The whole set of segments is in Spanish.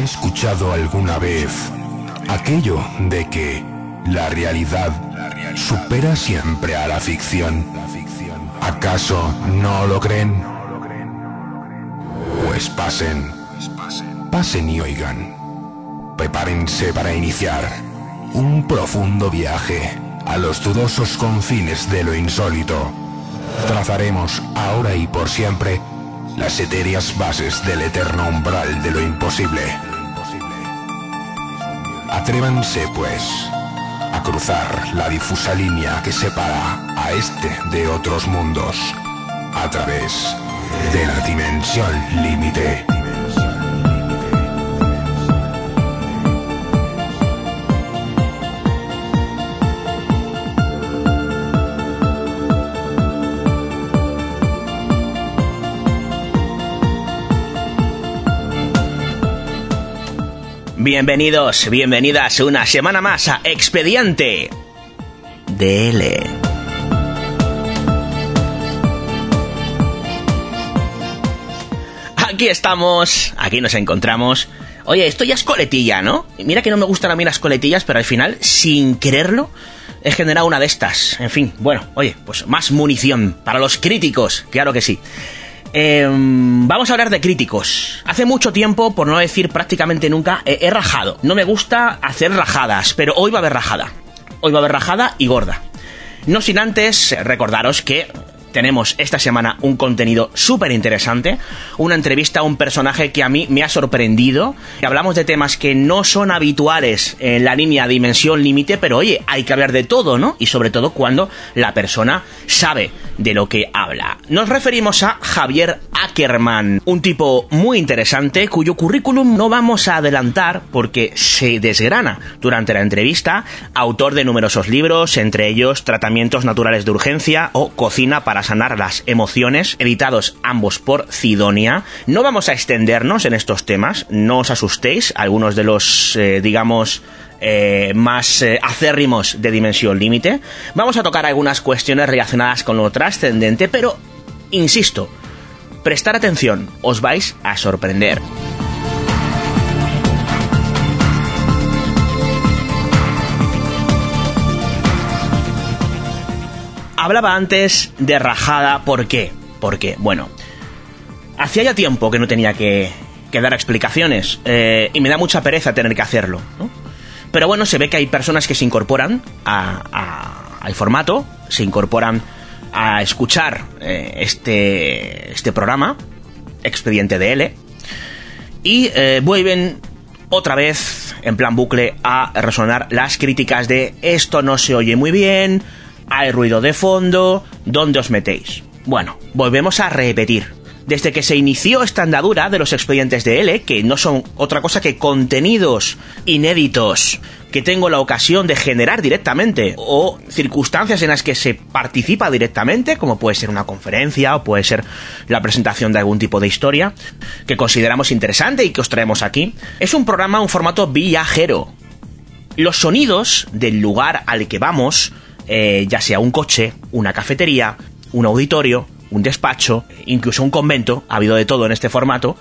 ¿Han escuchado alguna vez aquello de que la realidad supera siempre a la ficción? ¿Acaso no lo creen? Pues pasen, pasen y oigan. Prepárense para iniciar un profundo viaje a los dudosos confines de lo insólito. Trazaremos ahora y por siempre las etéreas bases del eterno umbral de lo imposible. Atrévanse, pues, a cruzar la difusa línea que separa a este de otros mundos a través de la dimensión límite. Bienvenidos, bienvenidas una semana más a Expediente DL. Aquí estamos, aquí nos encontramos. Oye, esto ya es coletilla, ¿no? Mira que no me gustan a mí las coletillas, pero al final, sin quererlo, he generado una de estas. En fin, bueno, oye, pues más munición para los críticos, claro que sí. Em, vamos a hablar de críticos. Hace mucho tiempo, por no decir prácticamente nunca, he rajado. No me gusta hacer rajadas, pero hoy va a haber rajada. Hoy va a haber rajada y gorda. No sin antes recordaros que tenemos esta semana un contenido súper interesante, una entrevista a un personaje que a mí me ha sorprendido. Hablamos de temas que no son habituales en la línea dimensión límite, pero oye, hay que hablar de todo, ¿no? Y sobre todo cuando la persona sabe de lo que habla. Nos referimos a Javier Ackerman, un tipo muy interesante cuyo currículum no vamos a adelantar porque se desgrana durante la entrevista, autor de numerosos libros, entre ellos Tratamientos Naturales de Urgencia o Cocina para sanar las emociones, editados ambos por Cidonia. No vamos a extendernos en estos temas, no os asustéis, algunos de los, eh, digamos, eh, más eh, acérrimos de Dimensión Límite. Vamos a tocar algunas cuestiones relacionadas con lo trascendente, pero, insisto, prestar atención, os vais a sorprender. Hablaba antes de rajada, ¿por qué? Porque, bueno, hacía ya tiempo que no tenía que, que dar explicaciones eh, y me da mucha pereza tener que hacerlo. Pero bueno, se ve que hay personas que se incorporan a- al formato, se incorporan a escuchar eh, este, este programa, Expediente DL, y eh, vuelven otra vez, en plan bucle, a resonar las críticas de esto no se oye muy bien, hay ruido de fondo, ¿dónde os metéis? Bueno, volvemos a repetir. Desde que se inició esta andadura de los expedientes de L, que no son otra cosa que contenidos inéditos que tengo la ocasión de generar directamente, o circunstancias en las que se participa directamente, como puede ser una conferencia o puede ser la presentación de algún tipo de historia, que consideramos interesante y que os traemos aquí, es un programa, un formato viajero, los sonidos del lugar al que vamos, eh, ya sea un coche, una cafetería, un auditorio, un despacho, incluso un convento, ha habido de todo en este formato,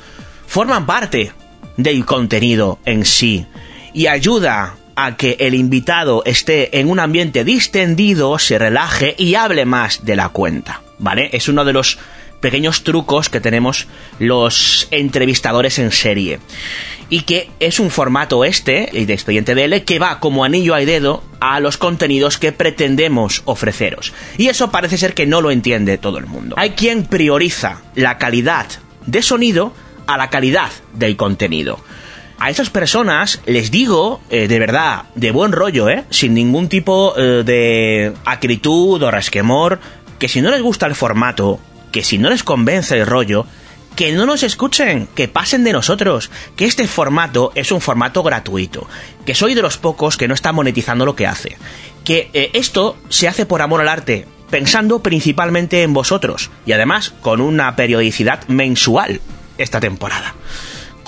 forman parte del contenido en sí y ayuda a que el invitado esté en un ambiente distendido, se relaje y hable más de la cuenta, ¿vale? Es uno de los pequeños trucos que tenemos los entrevistadores en serie. Y que es un formato este, de Expediente DL, que va como anillo al dedo a los contenidos que pretendemos ofreceros. Y eso parece ser que no lo entiende todo el mundo. Hay quien prioriza la calidad de sonido a la calidad del contenido. A esas personas les digo, eh, de verdad, de buen rollo, ¿eh? Sin ningún tipo eh, de acritud o resquemor, que si no les gusta el formato, que si no les convence el rollo, que no nos escuchen, que pasen de nosotros, que este formato es un formato gratuito, que soy de los pocos que no está monetizando lo que hace, que eh, esto se hace por amor al arte, pensando principalmente en vosotros, y además con una periodicidad mensual esta temporada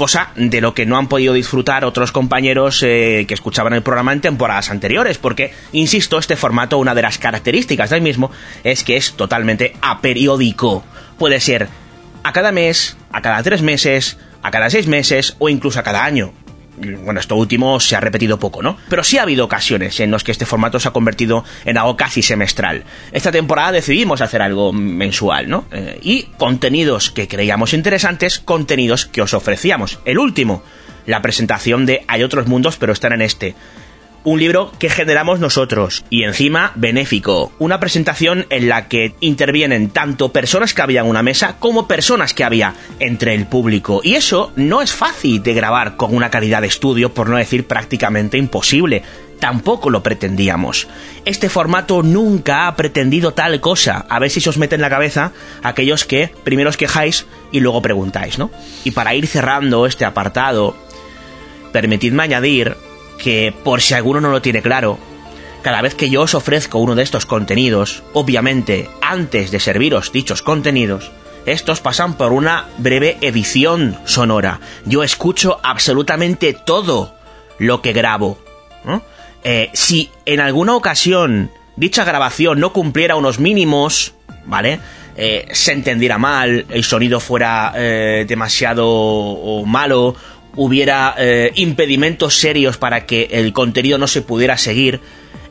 cosa de lo que no han podido disfrutar otros compañeros eh, que escuchaban el programa en temporadas anteriores, porque, insisto, este formato, una de las características del mismo, es que es totalmente aperiódico. Puede ser a cada mes, a cada tres meses, a cada seis meses o incluso a cada año. Bueno, esto último se ha repetido poco, ¿no? Pero sí ha habido ocasiones en las que este formato se ha convertido en algo casi semestral. Esta temporada decidimos hacer algo mensual, ¿no? Eh, y contenidos que creíamos interesantes, contenidos que os ofrecíamos. El último, la presentación de Hay otros mundos, pero están en este un libro que generamos nosotros y encima benéfico. Una presentación en la que intervienen tanto personas que había en una mesa como personas que había entre el público. Y eso no es fácil de grabar con una calidad de estudio, por no decir prácticamente imposible. Tampoco lo pretendíamos. Este formato nunca ha pretendido tal cosa. A ver si se os mete en la cabeza aquellos que primero os quejáis y luego preguntáis, ¿no? Y para ir cerrando este apartado, permitidme añadir que, por si alguno no lo tiene claro, cada vez que yo os ofrezco uno de estos contenidos, obviamente, antes de serviros dichos contenidos, estos pasan por una breve edición sonora. Yo escucho absolutamente todo lo que grabo. Eh, si en alguna ocasión dicha grabación no cumpliera unos mínimos, ¿vale? Eh, se entendiera mal, el sonido fuera eh, demasiado malo hubiera eh, impedimentos serios para que el contenido no se pudiera seguir,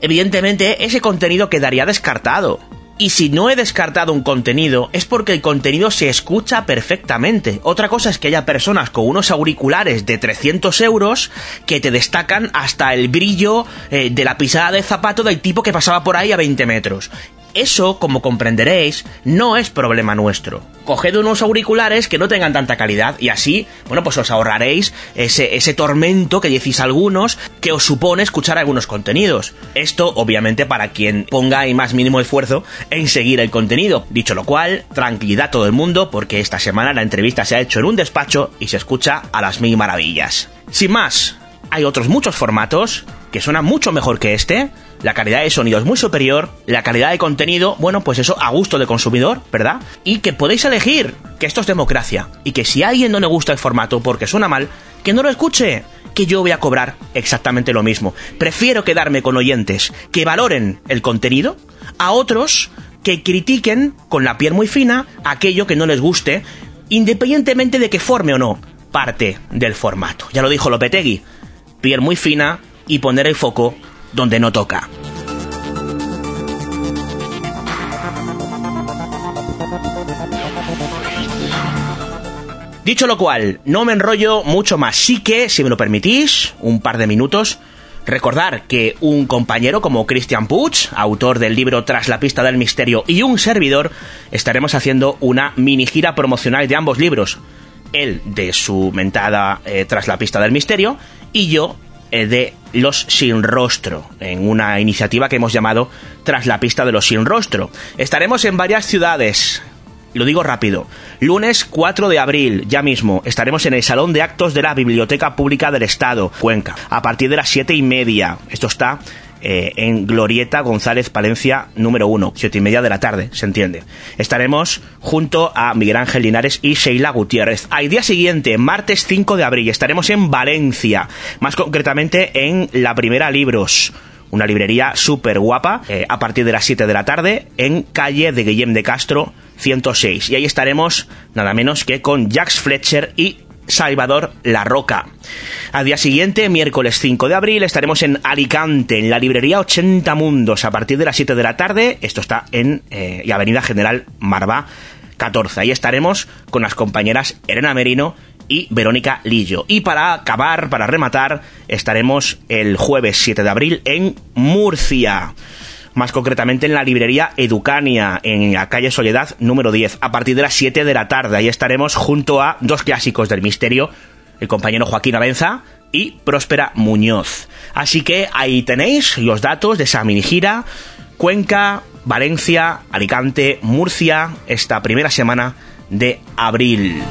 evidentemente ese contenido quedaría descartado. Y si no he descartado un contenido es porque el contenido se escucha perfectamente. Otra cosa es que haya personas con unos auriculares de 300 euros que te destacan hasta el brillo eh, de la pisada de zapato del tipo que pasaba por ahí a 20 metros. Eso, como comprenderéis, no es problema nuestro. Coged unos auriculares que no tengan tanta calidad y así, bueno, pues os ahorraréis ese, ese tormento que decís algunos que os supone escuchar algunos contenidos. Esto, obviamente, para quien ponga el más mínimo esfuerzo en seguir el contenido. Dicho lo cual, tranquilidad todo el mundo porque esta semana la entrevista se ha hecho en un despacho y se escucha a las mil maravillas. Sin más, hay otros muchos formatos que suenan mucho mejor que este la calidad de sonido es muy superior, la calidad de contenido, bueno, pues eso a gusto del consumidor, ¿verdad? Y que podéis elegir, que esto es democracia, y que si a alguien no le gusta el formato porque suena mal, que no lo escuche, que yo voy a cobrar exactamente lo mismo. Prefiero quedarme con oyentes que valoren el contenido a otros que critiquen con la piel muy fina aquello que no les guste, independientemente de que forme o no parte del formato. Ya lo dijo Lopetegui, piel muy fina y poner el foco donde no toca. Dicho lo cual, no me enrollo mucho más. Sí que, si me lo permitís, un par de minutos, recordar que un compañero como Christian Puig, autor del libro Tras la pista del misterio, y un servidor, estaremos haciendo una mini gira promocional de ambos libros. Él de su mentada eh, Tras la pista del misterio, y yo de los sin rostro, en una iniciativa que hemos llamado Tras la pista de los sin rostro. Estaremos en varias ciudades. Lo digo rápido. Lunes 4 de abril, ya mismo, estaremos en el Salón de Actos de la Biblioteca Pública del Estado, Cuenca, a partir de las siete y media. Esto está eh, en Glorieta González Palencia número 1, siete y media de la tarde, se entiende. Estaremos junto a Miguel Ángel Linares y Sheila Gutiérrez. Al día siguiente, martes 5 de abril, estaremos en Valencia, más concretamente en la Primera Libros una librería súper guapa, eh, a partir de las 7 de la tarde, en calle de Guillem de Castro 106. Y ahí estaremos nada menos que con Jax Fletcher y Salvador La Roca. Al día siguiente, miércoles 5 de abril, estaremos en Alicante, en la librería 80 Mundos, a partir de las 7 de la tarde. Esto está en eh, Avenida General Marvá 14. Ahí estaremos con las compañeras Elena Merino y Verónica Lillo. Y para acabar, para rematar, estaremos el jueves 7 de abril en Murcia más concretamente en la librería Educania, en la calle Soledad número 10, a partir de las 7 de la tarde. Ahí estaremos junto a dos clásicos del misterio, el compañero Joaquín Abenza y Próspera Muñoz. Así que ahí tenéis los datos de esa mini gira. Cuenca, Valencia, Alicante, Murcia, esta primera semana de abril.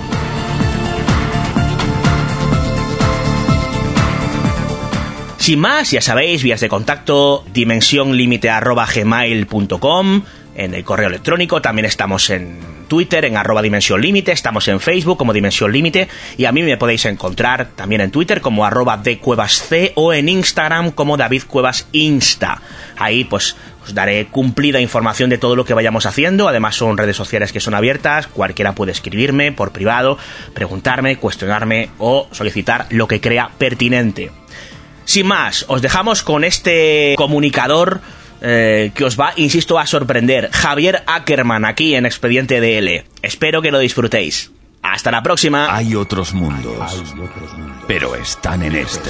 Sin más, ya sabéis, vías de contacto, dimensionlimite.gmail.com, en el correo electrónico, también estamos en Twitter, en arroba Dimensión Límite, estamos en Facebook como Dimensión Límite, y a mí me podéis encontrar también en Twitter como arroba de Cuevas C o en Instagram como David Cuevas Insta. Ahí pues os daré cumplida información de todo lo que vayamos haciendo. Además son redes sociales que son abiertas, cualquiera puede escribirme por privado, preguntarme, cuestionarme o solicitar lo que crea pertinente. Sin más, os dejamos con este comunicador eh, que os va, insisto, a sorprender. Javier Ackerman aquí en Expediente DL. Espero que lo disfrutéis. Hasta la próxima. Hay otros mundos, pero están en este.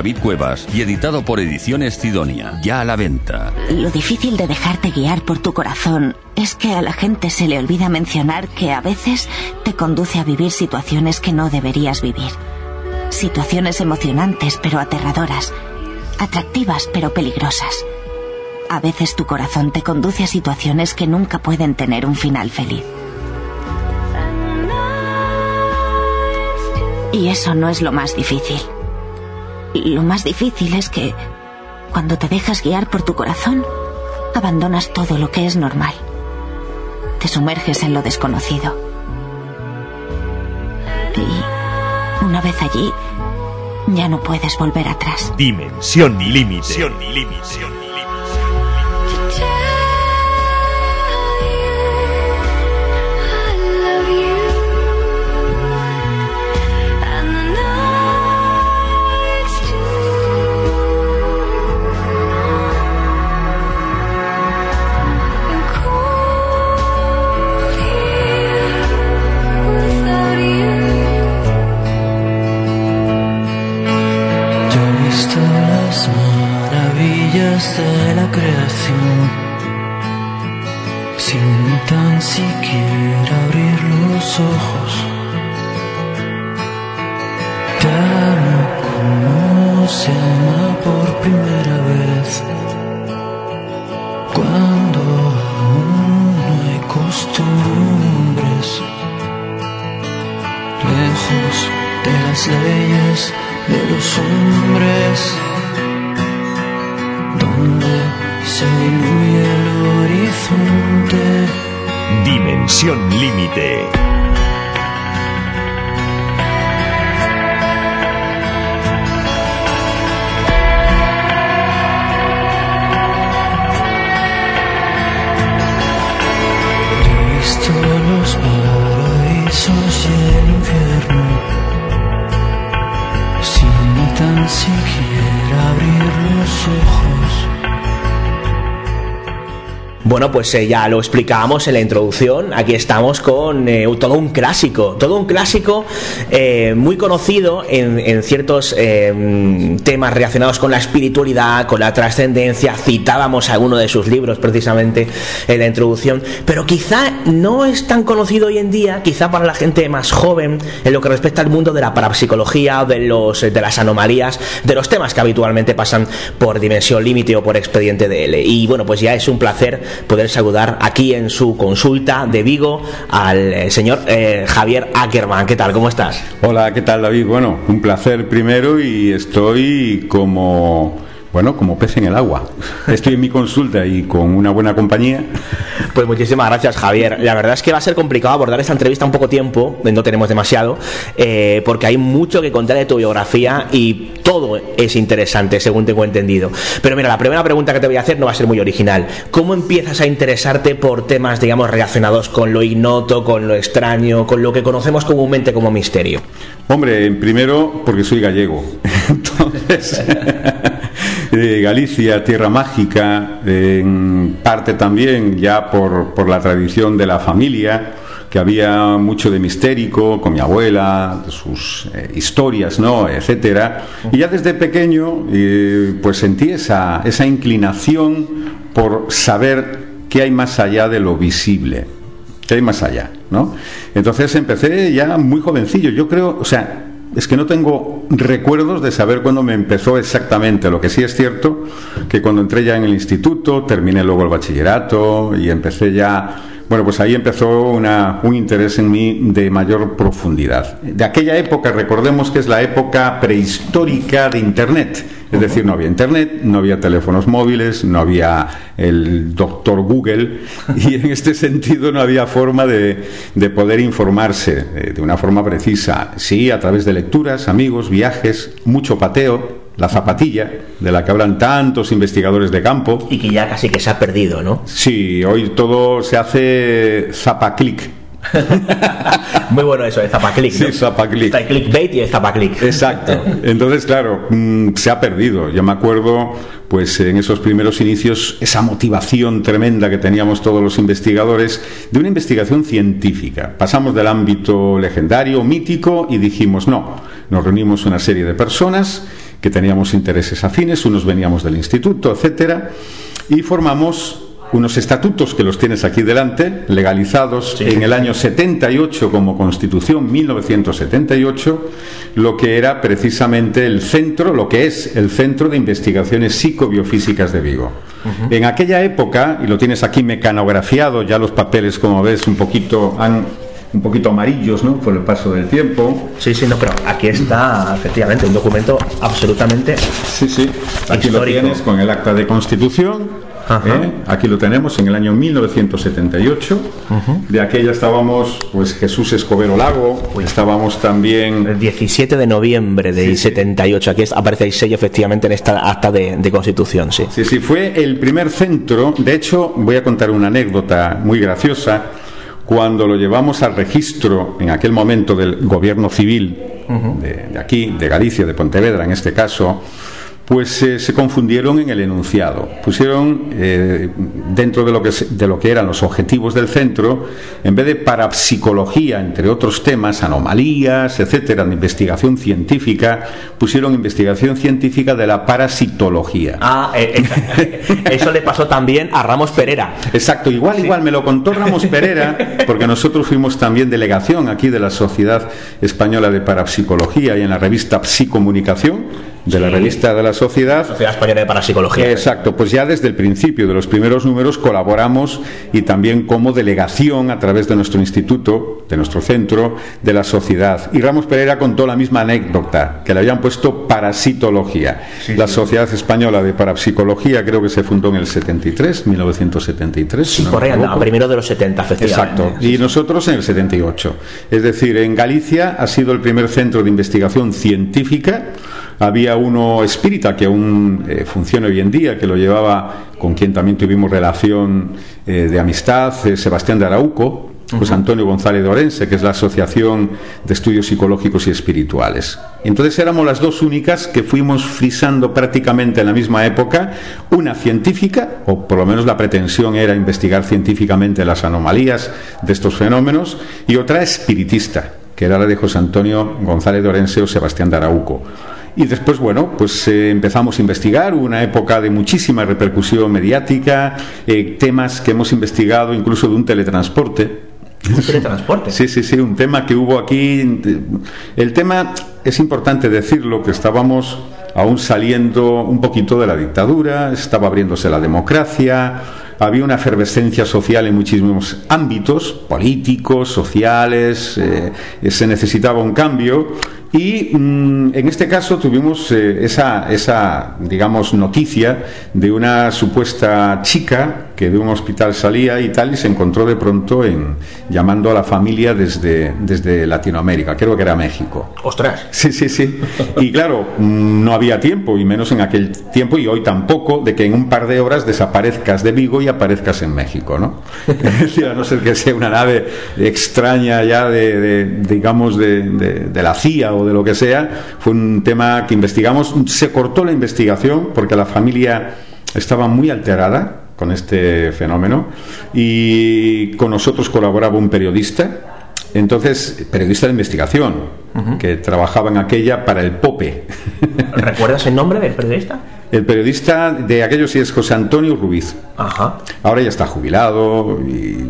David Cuevas y editado por Ediciones Sidonia. Ya a la venta. Lo difícil de dejarte guiar por tu corazón es que a la gente se le olvida mencionar que a veces te conduce a vivir situaciones que no deberías vivir. Situaciones emocionantes pero aterradoras. Atractivas pero peligrosas. A veces tu corazón te conduce a situaciones que nunca pueden tener un final feliz. Y eso no es lo más difícil. Lo más difícil es que cuando te dejas guiar por tu corazón, abandonas todo lo que es normal. Te sumerges en lo desconocido. Y una vez allí, ya no puedes volver atrás. Dimensión límite. De la creación sin tan siquiera abrir los ojos. Amo como se ama por primera vez. Cuando aún no hay costumbres, lejos de las leyes de los hombres el horizonte. Dimensión límite. Visto los paraísos y el infierno sin tan siquiera abrir los ojos. Bueno, pues eh, ya lo explicábamos en la introducción. Aquí estamos con eh, todo un clásico, todo un clásico eh, muy conocido en, ciertos temas relacionados con la espiritualidad, con la trascendencia. Citábamos alguno de sus libros precisamente en la introducción, pero quizá no es tan conocido hoy en día, quizá para la gente más joven, en lo que respecta al mundo de la parapsicología, de los de las anomalías, de los temas que habitualmente pasan por dimensión límite o por expediente DL. Y bueno, pues ya es un placer poder saludar aquí en su consulta de Vigo al eh, señor eh, Javier Ackerman. ¿Qué tal? ¿Cómo estás? Hola, ¿qué tal David? Bueno, un placer primero y estoy como bueno, como pez en el agua. Estoy en mi consulta y con una buena compañía. Pues muchísimas gracias, Javier. La verdad es que va a ser complicado abordar esta entrevista en poco tiempo, no tenemos demasiado, eh, porque hay mucho que contar de tu biografía y todo es interesante, según tengo entendido. Pero mira, la primera pregunta que te voy a hacer no va a ser muy original. ¿Cómo empiezas a interesarte por temas, digamos, relacionados con lo ignoto, con lo extraño, con lo que conocemos comúnmente como misterio? Hombre, primero porque soy gallego. Entonces. Galicia, tierra mágica, en parte también ya por, por la tradición de la familia, que había mucho de mistérico con mi abuela, sus eh, historias, ¿no? etcétera. Y ya desde pequeño eh, pues sentí esa, esa inclinación por saber qué hay más allá de lo visible, qué hay más allá, ¿no? Entonces empecé ya muy jovencillo, yo creo, o sea, es que no tengo recuerdos de saber cuándo me empezó exactamente. Lo que sí es cierto que cuando entré ya en el instituto, terminé luego el bachillerato y empecé ya bueno, pues ahí empezó una, un interés en mí de mayor profundidad. De aquella época, recordemos que es la época prehistórica de Internet. Es decir, no había Internet, no había teléfonos móviles, no había el doctor Google y en este sentido no había forma de, de poder informarse eh, de una forma precisa. Sí, a través de lecturas, amigos, viajes, mucho pateo, la zapatilla, de la que hablan tantos investigadores de campo. Y que ya casi que se ha perdido, ¿no? Sí, hoy todo se hace zapaclic. Muy bueno eso, el zapaclic. Sí, zapaclic. Está el clickbait y el zapaclic. Exacto. Entonces, claro, mm, se ha perdido. Yo me acuerdo, pues en esos primeros inicios, esa motivación tremenda que teníamos todos los investigadores de una investigación científica. Pasamos del ámbito legendario, mítico, y dijimos, no, nos reunimos una serie de personas que teníamos intereses afines, unos veníamos del instituto, etcétera, y formamos unos estatutos que los tienes aquí delante, legalizados en el año 78 como Constitución 1978, lo que era precisamente el centro, lo que es el Centro de Investigaciones Psicobiofísicas de Vigo. En aquella época, y lo tienes aquí mecanografiado, ya los papeles, como ves, un poquito han un poquito amarillos, ¿no? Por el paso del tiempo. Sí, sí, no, pero aquí está efectivamente un documento absolutamente. Sí, sí. Aquí lo tienes con el acta de constitución. ¿eh? Aquí lo tenemos en el año 1978. De aquella estábamos, pues Jesús Escobero Lago, estábamos también. El 17 de noviembre del 78. Aquí aparece el sello efectivamente en esta acta de, de, constitución, sí. Sí, sí, fue el primer centro. De hecho, voy a contar una anécdota muy graciosa cuando lo llevamos al registro en aquel momento del gobierno civil de, aquí, de Galicia, de Pontevedra en este caso, pues eh, se confundieron en el enunciado. Pusieron eh, dentro de lo, que, de lo que eran los objetivos del centro, en vez de parapsicología, entre otros temas, anomalías, etcétera, de investigación científica, pusieron investigación científica de la parasitología. Ah, eh, eso le pasó también a Ramos Pereira. Exacto, igual, igual, me lo contó Ramos Pereira, porque nosotros fuimos también delegación aquí de la Sociedad Española de Parapsicología y en la revista Psicomunicación de la revista de la Sociedad. Sociedad Española de Parapsicología. Exacto, pues ya desde el principio de los primeros números colaboramos y también como delegación a través de nuestro instituto, de nuestro centro, de la sociedad. Y Ramos Pereira contó la misma anécdota, que le habían puesto parasitología. la Sociedad Española de Parapsicología creo que se fundó en el 73, 1973. Sí, por ahí andaba, primero de los 70, efectivamente. Exacto, y nosotros en el 78. Es decir, en Galicia ha sido el primer centro de investigación científica había uno espírita que aún eh, funciona hoy en día, que lo llevaba, con quien también tuvimos relación eh, de amistad, Sebastián de Arauco, José Antonio González de Orense, que es la Asociación de Estudios Psicológicos y Espirituales. Entonces éramos las dos únicas que fuimos frisando prácticamente en la misma época, una científica, o por lo menos la pretensión era investigar científicamente las anomalías de estos fenómenos, y otra espiritista, que era la de José Antonio González de Orense o Sebastián de Arauco. Y después, bueno, pues eh, empezamos a investigar, una época de muchísima repercusión mediática, eh, temas que hemos investigado incluso de un teletransporte. ¿Un teletransporte? Sí, sí, sí, un tema que hubo aquí. El tema, es importante decirlo, que estábamos aún saliendo un poquito de la dictadura, estaba abriéndose la democracia, había una efervescencia social en muchísimos ámbitos, políticos, sociales, eh, se necesitaba un cambio y mm, en este caso tuvimos eh, esa, esa, digamos, noticia de una supuesta chica que de un hospital salía y tal y se encontró de pronto en llamando a la familia desde, desde Latinoamérica, creo que era México. ¡Ostras! Sí, sí, sí. Y claro, mm, no había tiempo, y menos en aquel tiempo, y hoy tampoco, de que en un par de horas desaparezcas de Vigo y aparezcas en México, ¿no? a no ser que sea una nave extraña ya de, digamos, de, de la CIA de lo que sea, fue un tema que investigamos. Se cortó la investigación porque la familia estaba muy alterada con este fenómeno y con nosotros colaboraba un periodista. Entonces, periodista de investigación, que trabajaba en aquella para el POPE. ¿Recuerdas el nombre del periodista? El periodista de aquello sí es José Antonio Ruiz. Ajá. Ahora ya está jubilado y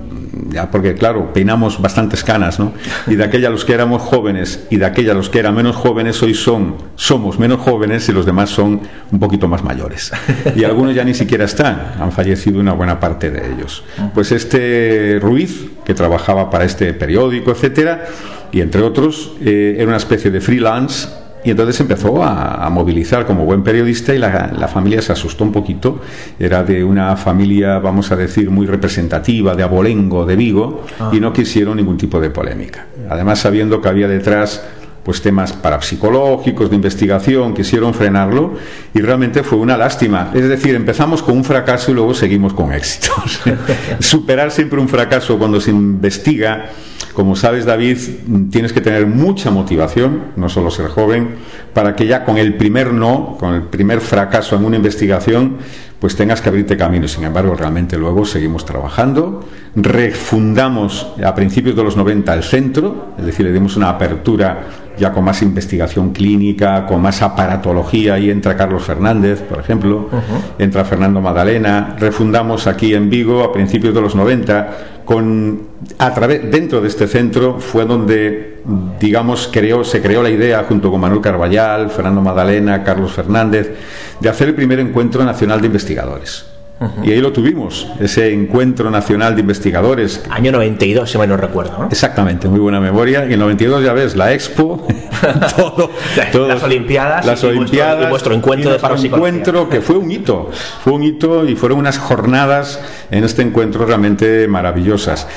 ya porque claro, peinamos bastantes canas, ¿no? Y de aquella los que éramos jóvenes y de aquella los que eran menos jóvenes, hoy son, somos menos jóvenes y los demás son un poquito más mayores. Y algunos ya ni siquiera están, han fallecido una buena parte de ellos. Pues este Ruiz, que trabajaba para este periódico, etcétera, y entre otros, eh, era una especie de freelance y entonces empezó a, movilizar como buen periodista y la, familia se asustó un poquito. Era de una familia, vamos a decir, muy representativa, de Abolengo, de Vigo, y no quisieron ningún tipo de polémica. Además, sabiendo que había detrás pues temas parapsicológicos de investigación quisieron frenarlo y realmente fue una lástima. Es decir empezamos con un fracaso y luego seguimos con éxitos. Superar siempre un fracaso cuando se investiga como sabes, David, tienes que tener mucha motivación, no solo ser joven, para que ya con el primer no, con el primer fracaso en una investigación, pues tengas que abrirte camino. Sin embargo, realmente luego seguimos trabajando, refundamos a principios de los 90 el centro, es decir, le dimos una apertura ya con más investigación clínica, con más aparatología, ahí entra Carlos Fernández, por ejemplo, entra Fernando Madalena, refundamos aquí en Vigo a principios de los 90 con a través dentro de este centro fue donde digamos creó se creó la idea junto con Manuel Carballal, Fernando Madalena, Carlos Fernández de hacer el primer encuentro nacional de investigadores. Y ahí lo tuvimos, ese encuentro nacional de investigadores. Año 92, si mal no recuerdo. Exactamente, muy buena memoria. Y en 92 ya ves, la Expo, todo, las Olimpiadas, las Olimpiadas, vuestro, encuentro de encuentro que fue un hito, fue un hito y fueron unas jornadas en este encuentro realmente maravillosas.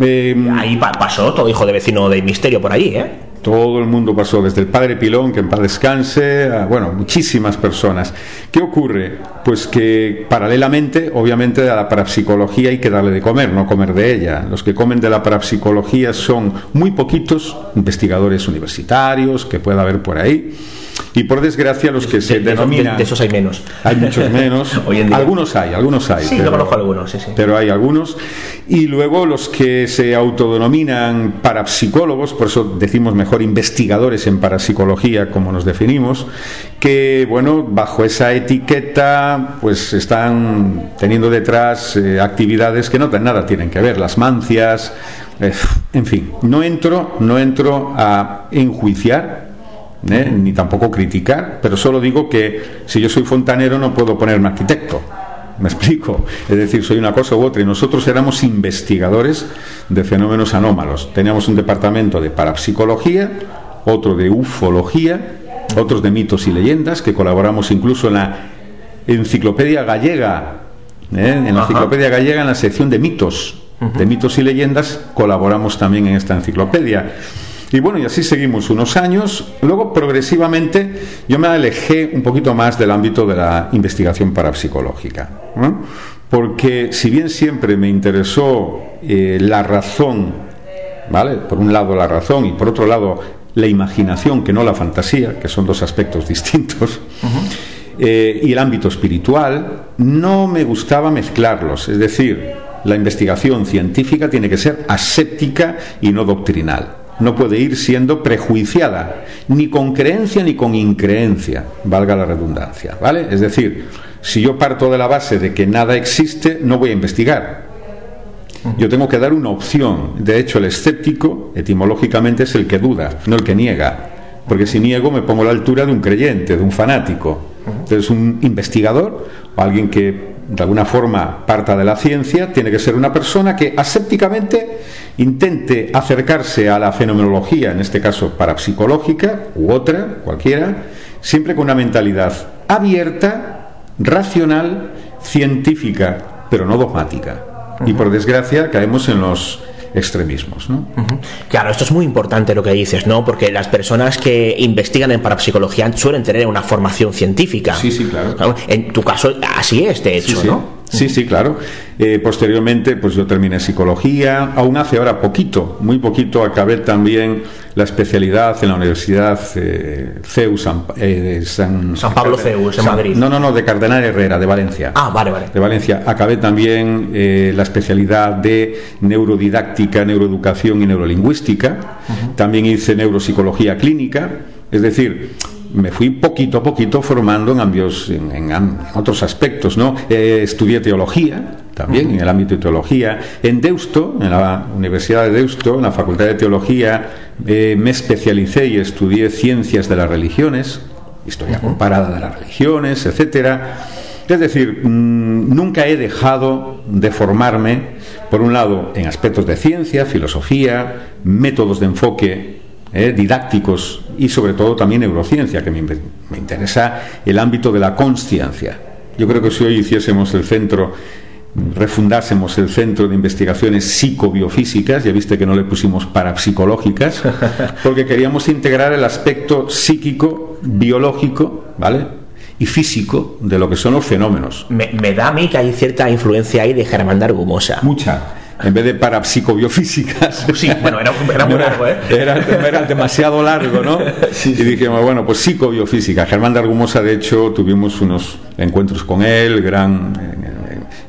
ahí pasó todo hijo de vecino de misterio por ahí, ¿eh? Todo el mundo pasó, desde el padre Pilón, que en paz descanse, a, bueno, muchísimas personas. ¿Qué ocurre? Pues que paralelamente, obviamente, a la parapsicología hay que darle de comer, no comer de ella. Los que comen de la parapsicología son muy poquitos investigadores universitarios que pueda haber por ahí y por desgracia los que se denominan de, esos hay menos. Hay muchos menos. Algunos hay algunos hay sí pero, yo conozco algunos sí, sí. pero hay algunos. Y luego los que se autodenominan parapsicólogos por eso decimos mejor investigadores en parapsicología como nos definimos que bueno bajo esa etiqueta pues están teniendo detrás eh, actividades que no nada tienen que ver las mancias eh, en fin. No entro no entro a enjuiciar ¿eh? ni tampoco criticar, pero solo digo que si yo soy fontanero no puedo ponerme arquitecto. ¿Me explico? Es decir, soy una cosa u otra. Y nosotros éramos investigadores de fenómenos anómalos. Teníamos un departamento de parapsicología, otro de ufología, otros de mitos y leyendas, que colaboramos incluso en la enciclopedia gallega. ¿eh? En la enciclopedia gallega, en la sección de mitos, de mitos y leyendas, colaboramos también en esta enciclopedia. Y bueno, y así seguimos unos años. Luego, progresivamente, yo me alejé un poquito más del ámbito de la investigación parapsicológica. Porque si bien siempre me interesó eh, la razón, ¿vale? Por un lado la razón y por otro lado la imaginación, que no la fantasía, que son dos aspectos distintos, eh, y el ámbito espiritual, no me gustaba mezclarlos. Es decir, la investigación científica tiene que ser aséptica y no doctrinal no puede ir siendo prejuiciada, ni con creencia ni con increencia, valga la redundancia, ¿vale? Es decir, si yo parto de la base de que nada existe, no voy a investigar. Yo tengo que dar una opción. De hecho, el escéptico, etimológicamente, es el que duda, no el que niega. Porque si niego, me pongo a la altura de un creyente, de un fanático. Entonces, un investigador o alguien que de alguna forma parta de la ciencia, tiene que ser una persona que asépticamente intente acercarse a la fenomenología, en este caso parapsicológica u otra, cualquiera, siempre con una mentalidad abierta, racional, científica, pero no dogmática. Y por desgracia caemos en los extremismos. ¿no? Claro, esto es muy importante lo que dices, ¿no? Porque las personas que investigan en parapsicología suelen tener una formación científica. Sí, sí, claro. En tu caso, así es, de hecho, ¿no? Sí, sí, claro. Eh, posteriormente, pues yo terminé psicología. Aún hace ahora poquito, muy poquito, acabé también la especialidad en la Universidad eh, CEU eh, San, San, Pablo CEU, en Madrid. No, no, no, de Cardenal Herrera, de Valencia. Ah, vale, vale. De Valencia. Acabé también la especialidad de neurodidáctica, neuroeducación y neurolingüística. También hice neuropsicología clínica. Es decir, me fui poquito a poquito formando en, ambios, en, otros aspectos. ¿no? estudié teología también, en el ámbito de teología. En Deusto, en la Universidad de Deusto, en la Facultad de Teología, eh, me especialicé y estudié ciencias de las religiones, historia comparada de las religiones, etcétera. Es decir, mm, nunca he dejado de formarme, por un lado, en aspectos de ciencia, filosofía, métodos de enfoque eh, didácticos y sobre todo también neurociencia, que me, me interesa el ámbito de la conciencia. Yo creo que si hoy hiciésemos el centro refundásemos el Centro de Investigaciones Psicobiofísicas, ya viste que no le pusimos parapsicológicas, porque queríamos integrar el aspecto psíquico, biológico, ¿vale? Y físico de lo que son los fenómenos. Me, da a mí que hay cierta influencia ahí de Germán de Argumosa. Mucha en vez de parapsicobiofísicas. Sí, bueno, era, muy largo, ¿eh? Era, demasiado largo, ¿no? Y dijimos, bueno, pues psicobiofísica. Germán de Argumosa, de hecho, tuvimos unos encuentros con él, gran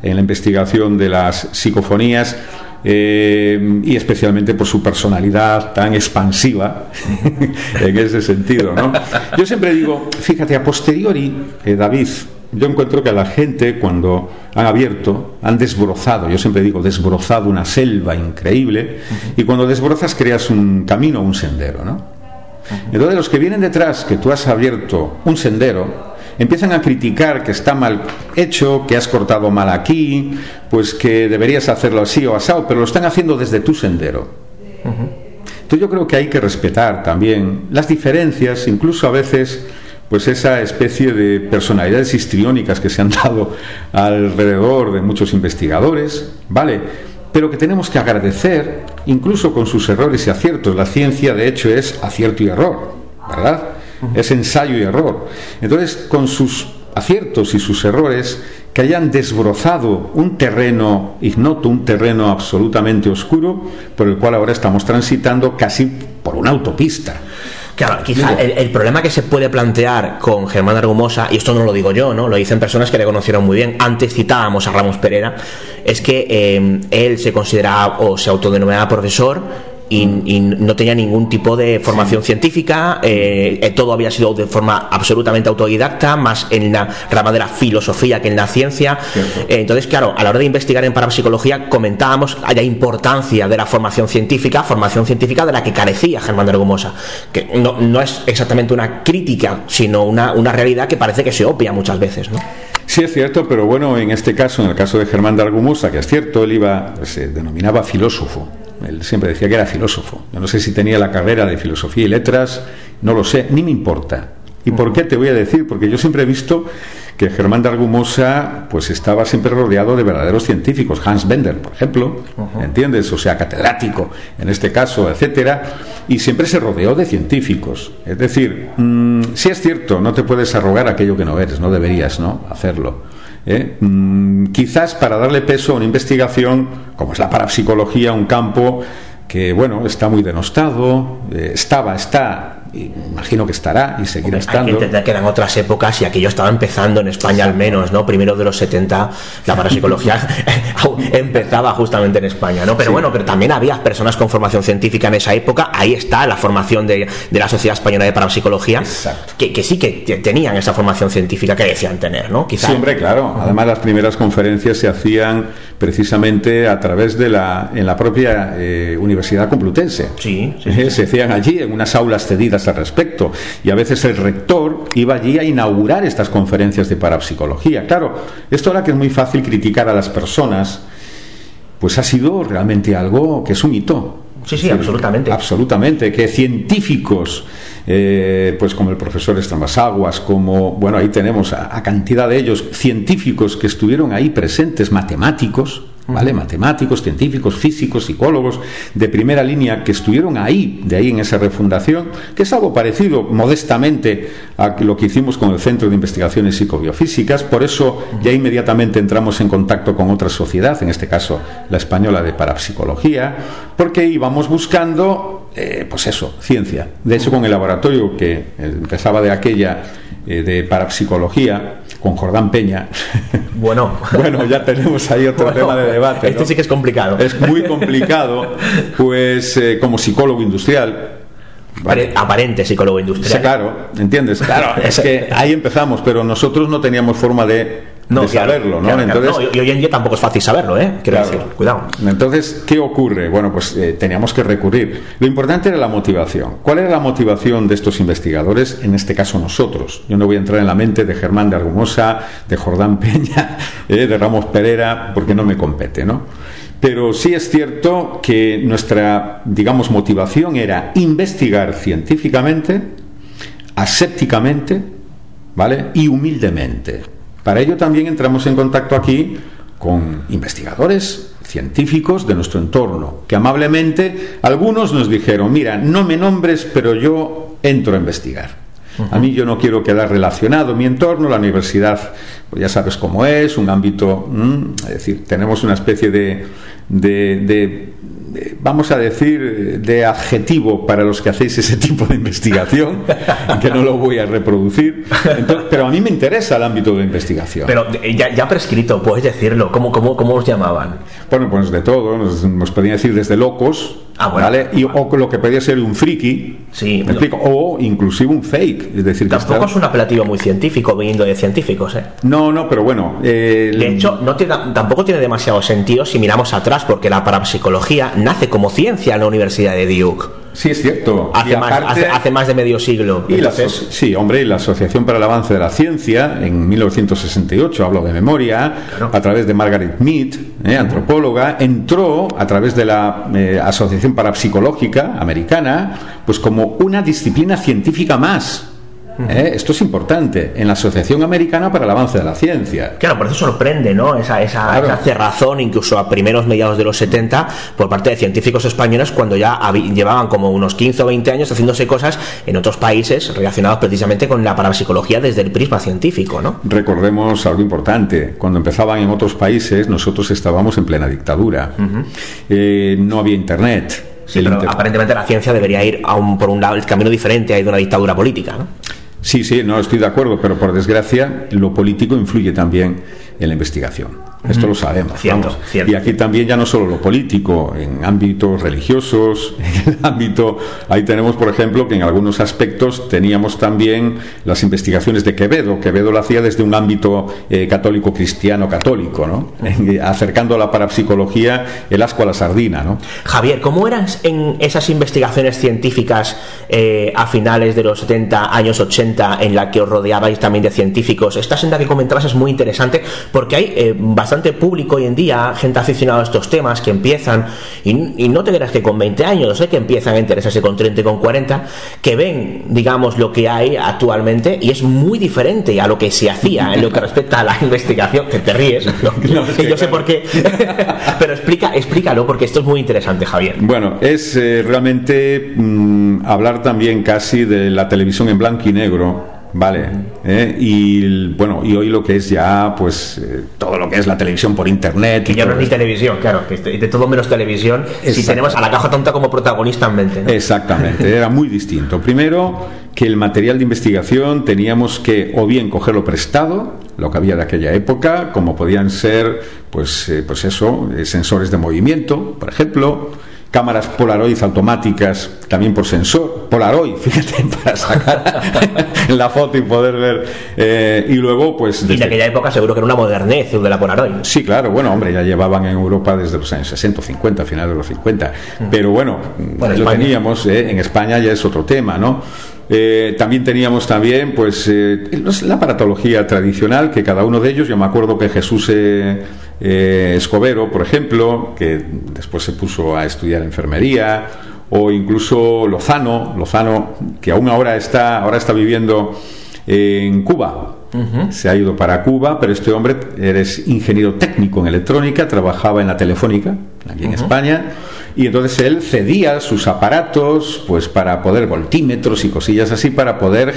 en la investigación de las psicofonías. Eh, y especialmente por su personalidad tan expansiva en ese sentido. ¿no? Yo siempre digo, fíjate, a posteriori, eh, David, yo encuentro que a la gente cuando han abierto, han desbrozado, yo siempre digo, desbrozado una selva increíble, y cuando desbrozas creas un camino, un sendero. ¿no? Entonces los que vienen detrás, que tú has abierto un sendero, empiezan a criticar que está mal hecho, que has cortado mal aquí, pues que deberías hacerlo así o asado, pero lo están haciendo desde tu sendero. Entonces yo creo que hay que respetar también las diferencias, incluso a veces pues esa especie de personalidades histriónicas que se han dado alrededor de muchos investigadores, ¿vale? Pero que tenemos que agradecer, incluso con sus errores y aciertos. La ciencia, de hecho, es acierto y error, ¿verdad? es ensayo y error. Entonces, con sus aciertos y sus errores, que hayan desbrozado un terreno ignoto, un terreno absolutamente oscuro, por el cual ahora estamos transitando casi por una autopista. Claro, quizá el, problema que se puede plantear con Germán Argumosa, y esto no lo digo yo, ¿no? Lo dicen personas que le conocieron muy bien. Antes citábamos a Ramos Pereira, es que eh, él se consideraba o se autodenominaba profesor y, no tenía ningún tipo de formación científica, eh, eh, todo había sido de forma absolutamente autodidacta, más en la rama de la filosofía que en la ciencia. Eh, entonces, claro, a la hora de investigar en parapsicología comentábamos la importancia de la formación científica, formación científica de la que carecía Germán de Argumosa, que no, no es exactamente una crítica, sino una, una realidad que parece que se opia muchas veces, ¿no? Sí, es cierto, pero bueno, en este caso, en el caso de Germán de Argumosa, que es cierto, él iba, se denominaba filósofo. Él siempre decía que era filósofo. Yo no sé si tenía la carrera de filosofía y letras, no lo sé, ni me importa. ¿Y por qué te voy a decir? Porque yo siempre he visto que Germán de Argumosa pues estaba siempre rodeado de verdaderos científicos, Hans Bender, por ejemplo, ¿entiendes? O sea, catedrático, en este caso, etcétera, y siempre se rodeó de científicos. Es decir, mm, si es cierto, no te puedes arrogar aquello que no eres, no deberías, ¿no? Hacerlo. ¿Eh? Mm, quizás para darle peso a una investigación como es la parapsicología, un campo que bueno está muy denostado, eh, estaba, está imagino que estará y seguirá estando. Hay que entender que eran otras épocas y aquello estaba empezando en España al menos, ¿no? Primero de los 70 la parapsicología empezaba justamente en España, ¿no? Pero bueno, pero también había personas con formación científica en esa época, ahí está la formación de, la Sociedad Española de Parapsicología, que, sí que tenían esa formación científica que decían tener, ¿no? Quizá. Siempre, claro. Además las primeras conferencias se hacían precisamente a través de la, en la propia eh, Universidad Complutense. Sí, eh, Se hacían allí en unas aulas cedidas al respecto. Y a veces el rector iba allí a inaugurar estas conferencias de parapsicología. Claro, esto ahora que es muy fácil criticar a las personas, pues ha sido realmente algo que es un hito. Sí, sí, absolutamente. Absolutamente, que científicos, eh, pues como el profesor Aguas como, bueno, ahí tenemos a, cantidad de ellos, científicos que estuvieron ahí presentes, matemáticos, ¿vale? Matemáticos, científicos, físicos, psicólogos de primera línea que estuvieron ahí, de ahí en esa refundación, que es algo parecido modestamente a lo que hicimos con el Centro de Investigaciones Psicobiofísicas, por eso ya inmediatamente entramos en contacto con otra sociedad, en este caso la española de parapsicología, porque íbamos buscando, eh, pues eso, ciencia. De hecho, con el laboratorio que empezaba de aquella eh, de parapsicología, con Jordán Peña. Bueno, bueno ya tenemos ahí otro tema de debate. Este sí que es complicado. Es muy complicado, pues eh, como psicólogo industrial, aparente psicólogo industrial. Sí, claro, ¿entiendes? Claro, es que ahí empezamos, pero nosotros no teníamos forma de, no, saberlo, ¿no? Entonces, y hoy en día tampoco es fácil saberlo, ¿eh? Quiero decir, cuidado. Entonces, ¿qué ocurre? Bueno, pues eh, teníamos que recurrir. Lo importante era la motivación. ¿Cuál era la motivación de estos investigadores? En este caso, nosotros. Yo no voy a entrar en la mente de Germán de Argumosa, de Jordán Peña, eh, de Ramos Pereira, porque no me compete, ¿no? Pero sí es cierto que nuestra, digamos, motivación era investigar científicamente, asépticamente, ¿vale? Y humildemente. Para ello también entramos en contacto aquí con investigadores científicos de nuestro entorno, que amablemente algunos nos dijeron, mira, no me nombres, pero yo entro a investigar. A mí yo no quiero quedar relacionado mi entorno, la universidad, pues ya sabes cómo es, un ámbito, mm, es decir, tenemos una especie de, de, vamos a decir, de adjetivo para los que hacéis ese tipo de investigación, que no lo voy a reproducir. pero a mí me interesa el ámbito de investigación. Pero eh, ya, ya prescrito, puedes decirlo. ¿Cómo, cómo, cómo os llamaban? Bueno, pues de todo. Nos, nos podían decir desde locos, Ah, ¿vale? Y, o lo que podía ser un friki, sí, ¿me explico? o inclusive un fake. Es decir, tampoco es un apelativo muy científico viniendo de científicos. ¿eh? No, no, pero bueno. de hecho, no tiene, tampoco tiene demasiado sentido si miramos atrás, porque la parapsicología nace como ciencia en la Universidad de Duke. Sí, es cierto. Hace, más, de medio siglo. Y sí, hombre, y la Asociación para el Avance de la Ciencia, en 1968, hablo de memoria, a través de Margaret Mead, eh, antropóloga, entró a través de la eh, Asociación Parapsicológica Americana, pues como una disciplina científica más ¿Eh? Esto es importante en la Asociación Americana para el Avance de la Ciencia. Claro, por eso sorprende, ¿no? Esa, esa, cerrazón, incluso a primeros mediados de los 70, por parte de científicos españoles, cuando ya llevaban como unos 15 o 20 años haciéndose cosas en otros países relacionados precisamente con la parapsicología desde el prisma científico, ¿no? Recordemos algo importante. Cuando empezaban en otros países, nosotros estábamos en plena dictadura. Eh, no había Internet. Sí, pero aparentemente la ciencia debería ir por un lado el camino diferente a de una dictadura política, ¿no? Sí, sí, no estoy de acuerdo, pero por desgracia lo político influye también en la investigación. Esto lo sabemos. Y aquí también ya no solo lo político, en ámbitos religiosos, en el ámbito, ahí tenemos, por ejemplo, que en algunos aspectos teníamos también las investigaciones de Quevedo. Quevedo lo hacía desde un ámbito eh, católico cristiano católico, ¿no? acercando a la parapsicología el asco a la sardina, ¿no? Javier, ¿cómo eras en esas investigaciones científicas eh, a finales de los 70, años 80, en la que os rodeabais también de científicos? Esta senda que comentabas es muy interesante porque hay eh, bastante público hoy en día, gente aficionada a estos temas que empiezan, y, no te creas que con 20 años, sé que empiezan a interesarse con 30 y con 40, que ven, digamos, lo que hay actualmente y es muy diferente a lo que se hacía en lo que respecta a la investigación, que te ríes, yo sé por qué, pero explica, explícalo porque esto es muy interesante, Javier. Bueno, es eh, realmente mm, hablar también casi de la televisión en blanco y negro Vale, ¿eh? y bueno, y hoy lo que es ya, pues, eh, todo lo que es la televisión por internet. Que ya no es ni televisión, claro, que de todo menos televisión, si tenemos a la caja tonta como protagonista en mente. Exactamente, era muy distinto. Primero, que el material de investigación teníamos que o bien cogerlo prestado, lo que había de aquella época, como podían ser, pues, eh, pues eso, sensores de movimiento, por ejemplo cámaras Polaroid automáticas, también por sensor, Polaroid, fíjate, para sacar la foto y poder ver. Eh, y luego, pues. Desde... Y en aquella época seguro que era una modernez de la Polaroid. Sí, claro, bueno, hombre, ya llevaban en Europa desde los años 60, 50, finales de los 50. Mm. Pero bueno, lo teníamos, eh, en España ya es otro tema, ¿no? Eh, también teníamos también pues la aparatología tradicional que cada uno de ellos yo me acuerdo que Jesús eh, Escobero, por ejemplo, que después se puso a estudiar enfermería, o incluso Lozano, Lozano, que aún ahora está, ahora está viviendo en Cuba. Se ha ido para Cuba, pero este hombre eres ingeniero técnico en electrónica, trabajaba en la Telefónica, aquí en España y entonces él cedía sus aparatos pues para poder voltímetros y cosillas así para poder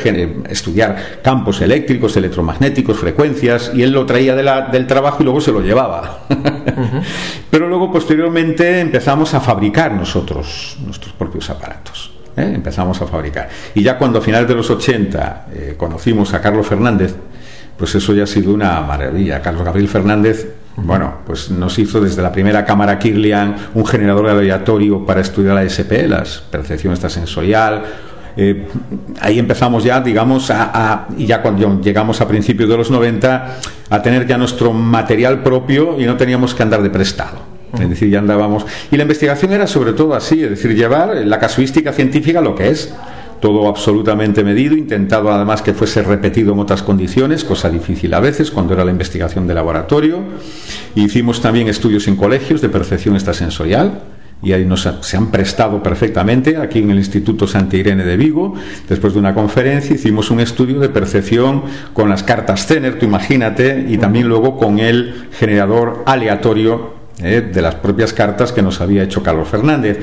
estudiar campos eléctricos, electromagnéticos, frecuencias y él lo traía del trabajo y luego se lo llevaba. Pero luego posteriormente empezamos a fabricar nosotros nuestros propios aparatos. ¿eh? Empezamos a fabricar. Y ya cuando a finales de los 80 eh, conocimos a Carlos Fernández, pues eso ya ha sido una maravilla. Carlos Gabriel Fernández bueno, pues nos hizo desde la primera cámara Kirlian un generador aleatorio para estudiar la SP, la percepción extrasensorial, eh, ahí empezamos ya, digamos, a, y ya cuando llegamos a principios de los 90, a tener ya nuestro material propio y no teníamos que andar de prestado. Es decir, ya andábamos. Y la investigación era sobre todo así, es decir, llevar la casuística científica lo que es todo absolutamente medido, intentado además que fuese repetido en otras condiciones, cosa difícil a veces cuando era la investigación de laboratorio. Hicimos también estudios en colegios de percepción extrasensorial y ahí nos se han prestado perfectamente aquí en el Instituto Santa Irene de Vigo. Después de una conferencia hicimos un estudio de percepción con las cartas Zener, tú imagínate, y también luego con el generador aleatorio ¿eh? de las propias cartas que nos había hecho Carlos Fernández.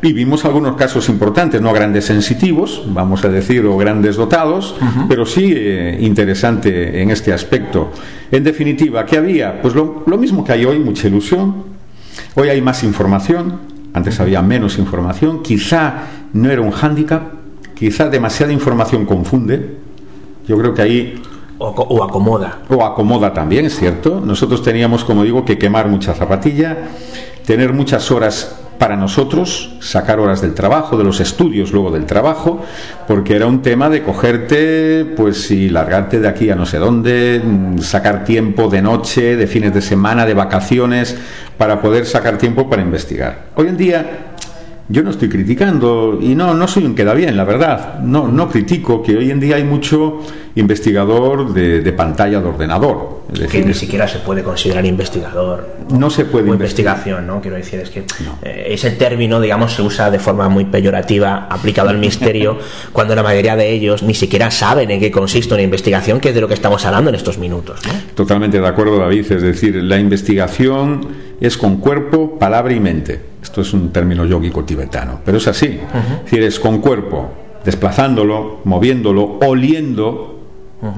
Vivimos algunos casos importantes, no grandes sensitivos, vamos a decir, o grandes dotados, pero sí eh, interesante en este aspecto. En definitiva, ¿qué había? Pues lo, mismo que hay hoy, mucha ilusión. Hoy hay más información, antes había menos información, quizá no era un hándicap, quizá demasiada información confunde. Yo creo que ahí o, acomoda. O acomoda también, es cierto. Nosotros teníamos, como digo, que quemar mucha zapatilla, tener muchas horas para nosotros, sacar horas del trabajo, de los estudios luego del trabajo, porque era un tema de cogerte, pues y largarte de aquí a no sé dónde, mm, sacar tiempo de noche, de fines de semana, de vacaciones, para poder sacar tiempo para investigar. Hoy en día yo no estoy criticando y no, no soy un queda bien, la verdad. No, no critico que hoy en día hay mucho investigador de, pantalla de ordenador. Es decir, que ni siquiera se puede considerar investigador. No se puede. O investigación, ¿no? Quiero decir, es que eh, ese término, digamos, se usa de forma muy peyorativa, aplicado al misterio, cuando la mayoría de ellos ni siquiera saben en qué consiste una investigación, que es de lo que estamos hablando en estos minutos. Totalmente de acuerdo, David. Es decir, la investigación es con cuerpo, palabra y mente esto es un término yógico tibetano, pero es así. Es decir, es con cuerpo, desplazándolo, moviéndolo, oliendo,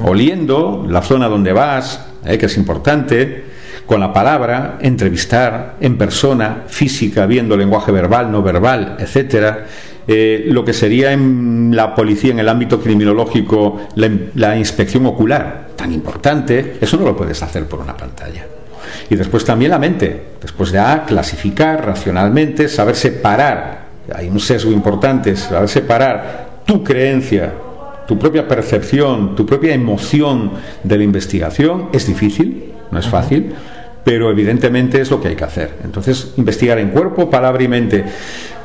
oliendo la zona donde vas, eh, que es importante, con la palabra, entrevistar en persona, física, viendo lenguaje verbal, no verbal, etcétera. Eh, lo que sería en la policía, en el ámbito criminológico, la inspección ocular, tan importante, eso no lo puedes hacer por una pantalla. Y después también la mente, después de A, clasificar racionalmente, saber separar, hay un sesgo importante, saber separar tu creencia, tu propia percepción, tu propia emoción de la investigación, es difícil, no es fácil, pero evidentemente es lo que hay que hacer. Entonces, investigar en cuerpo, palabra y mente.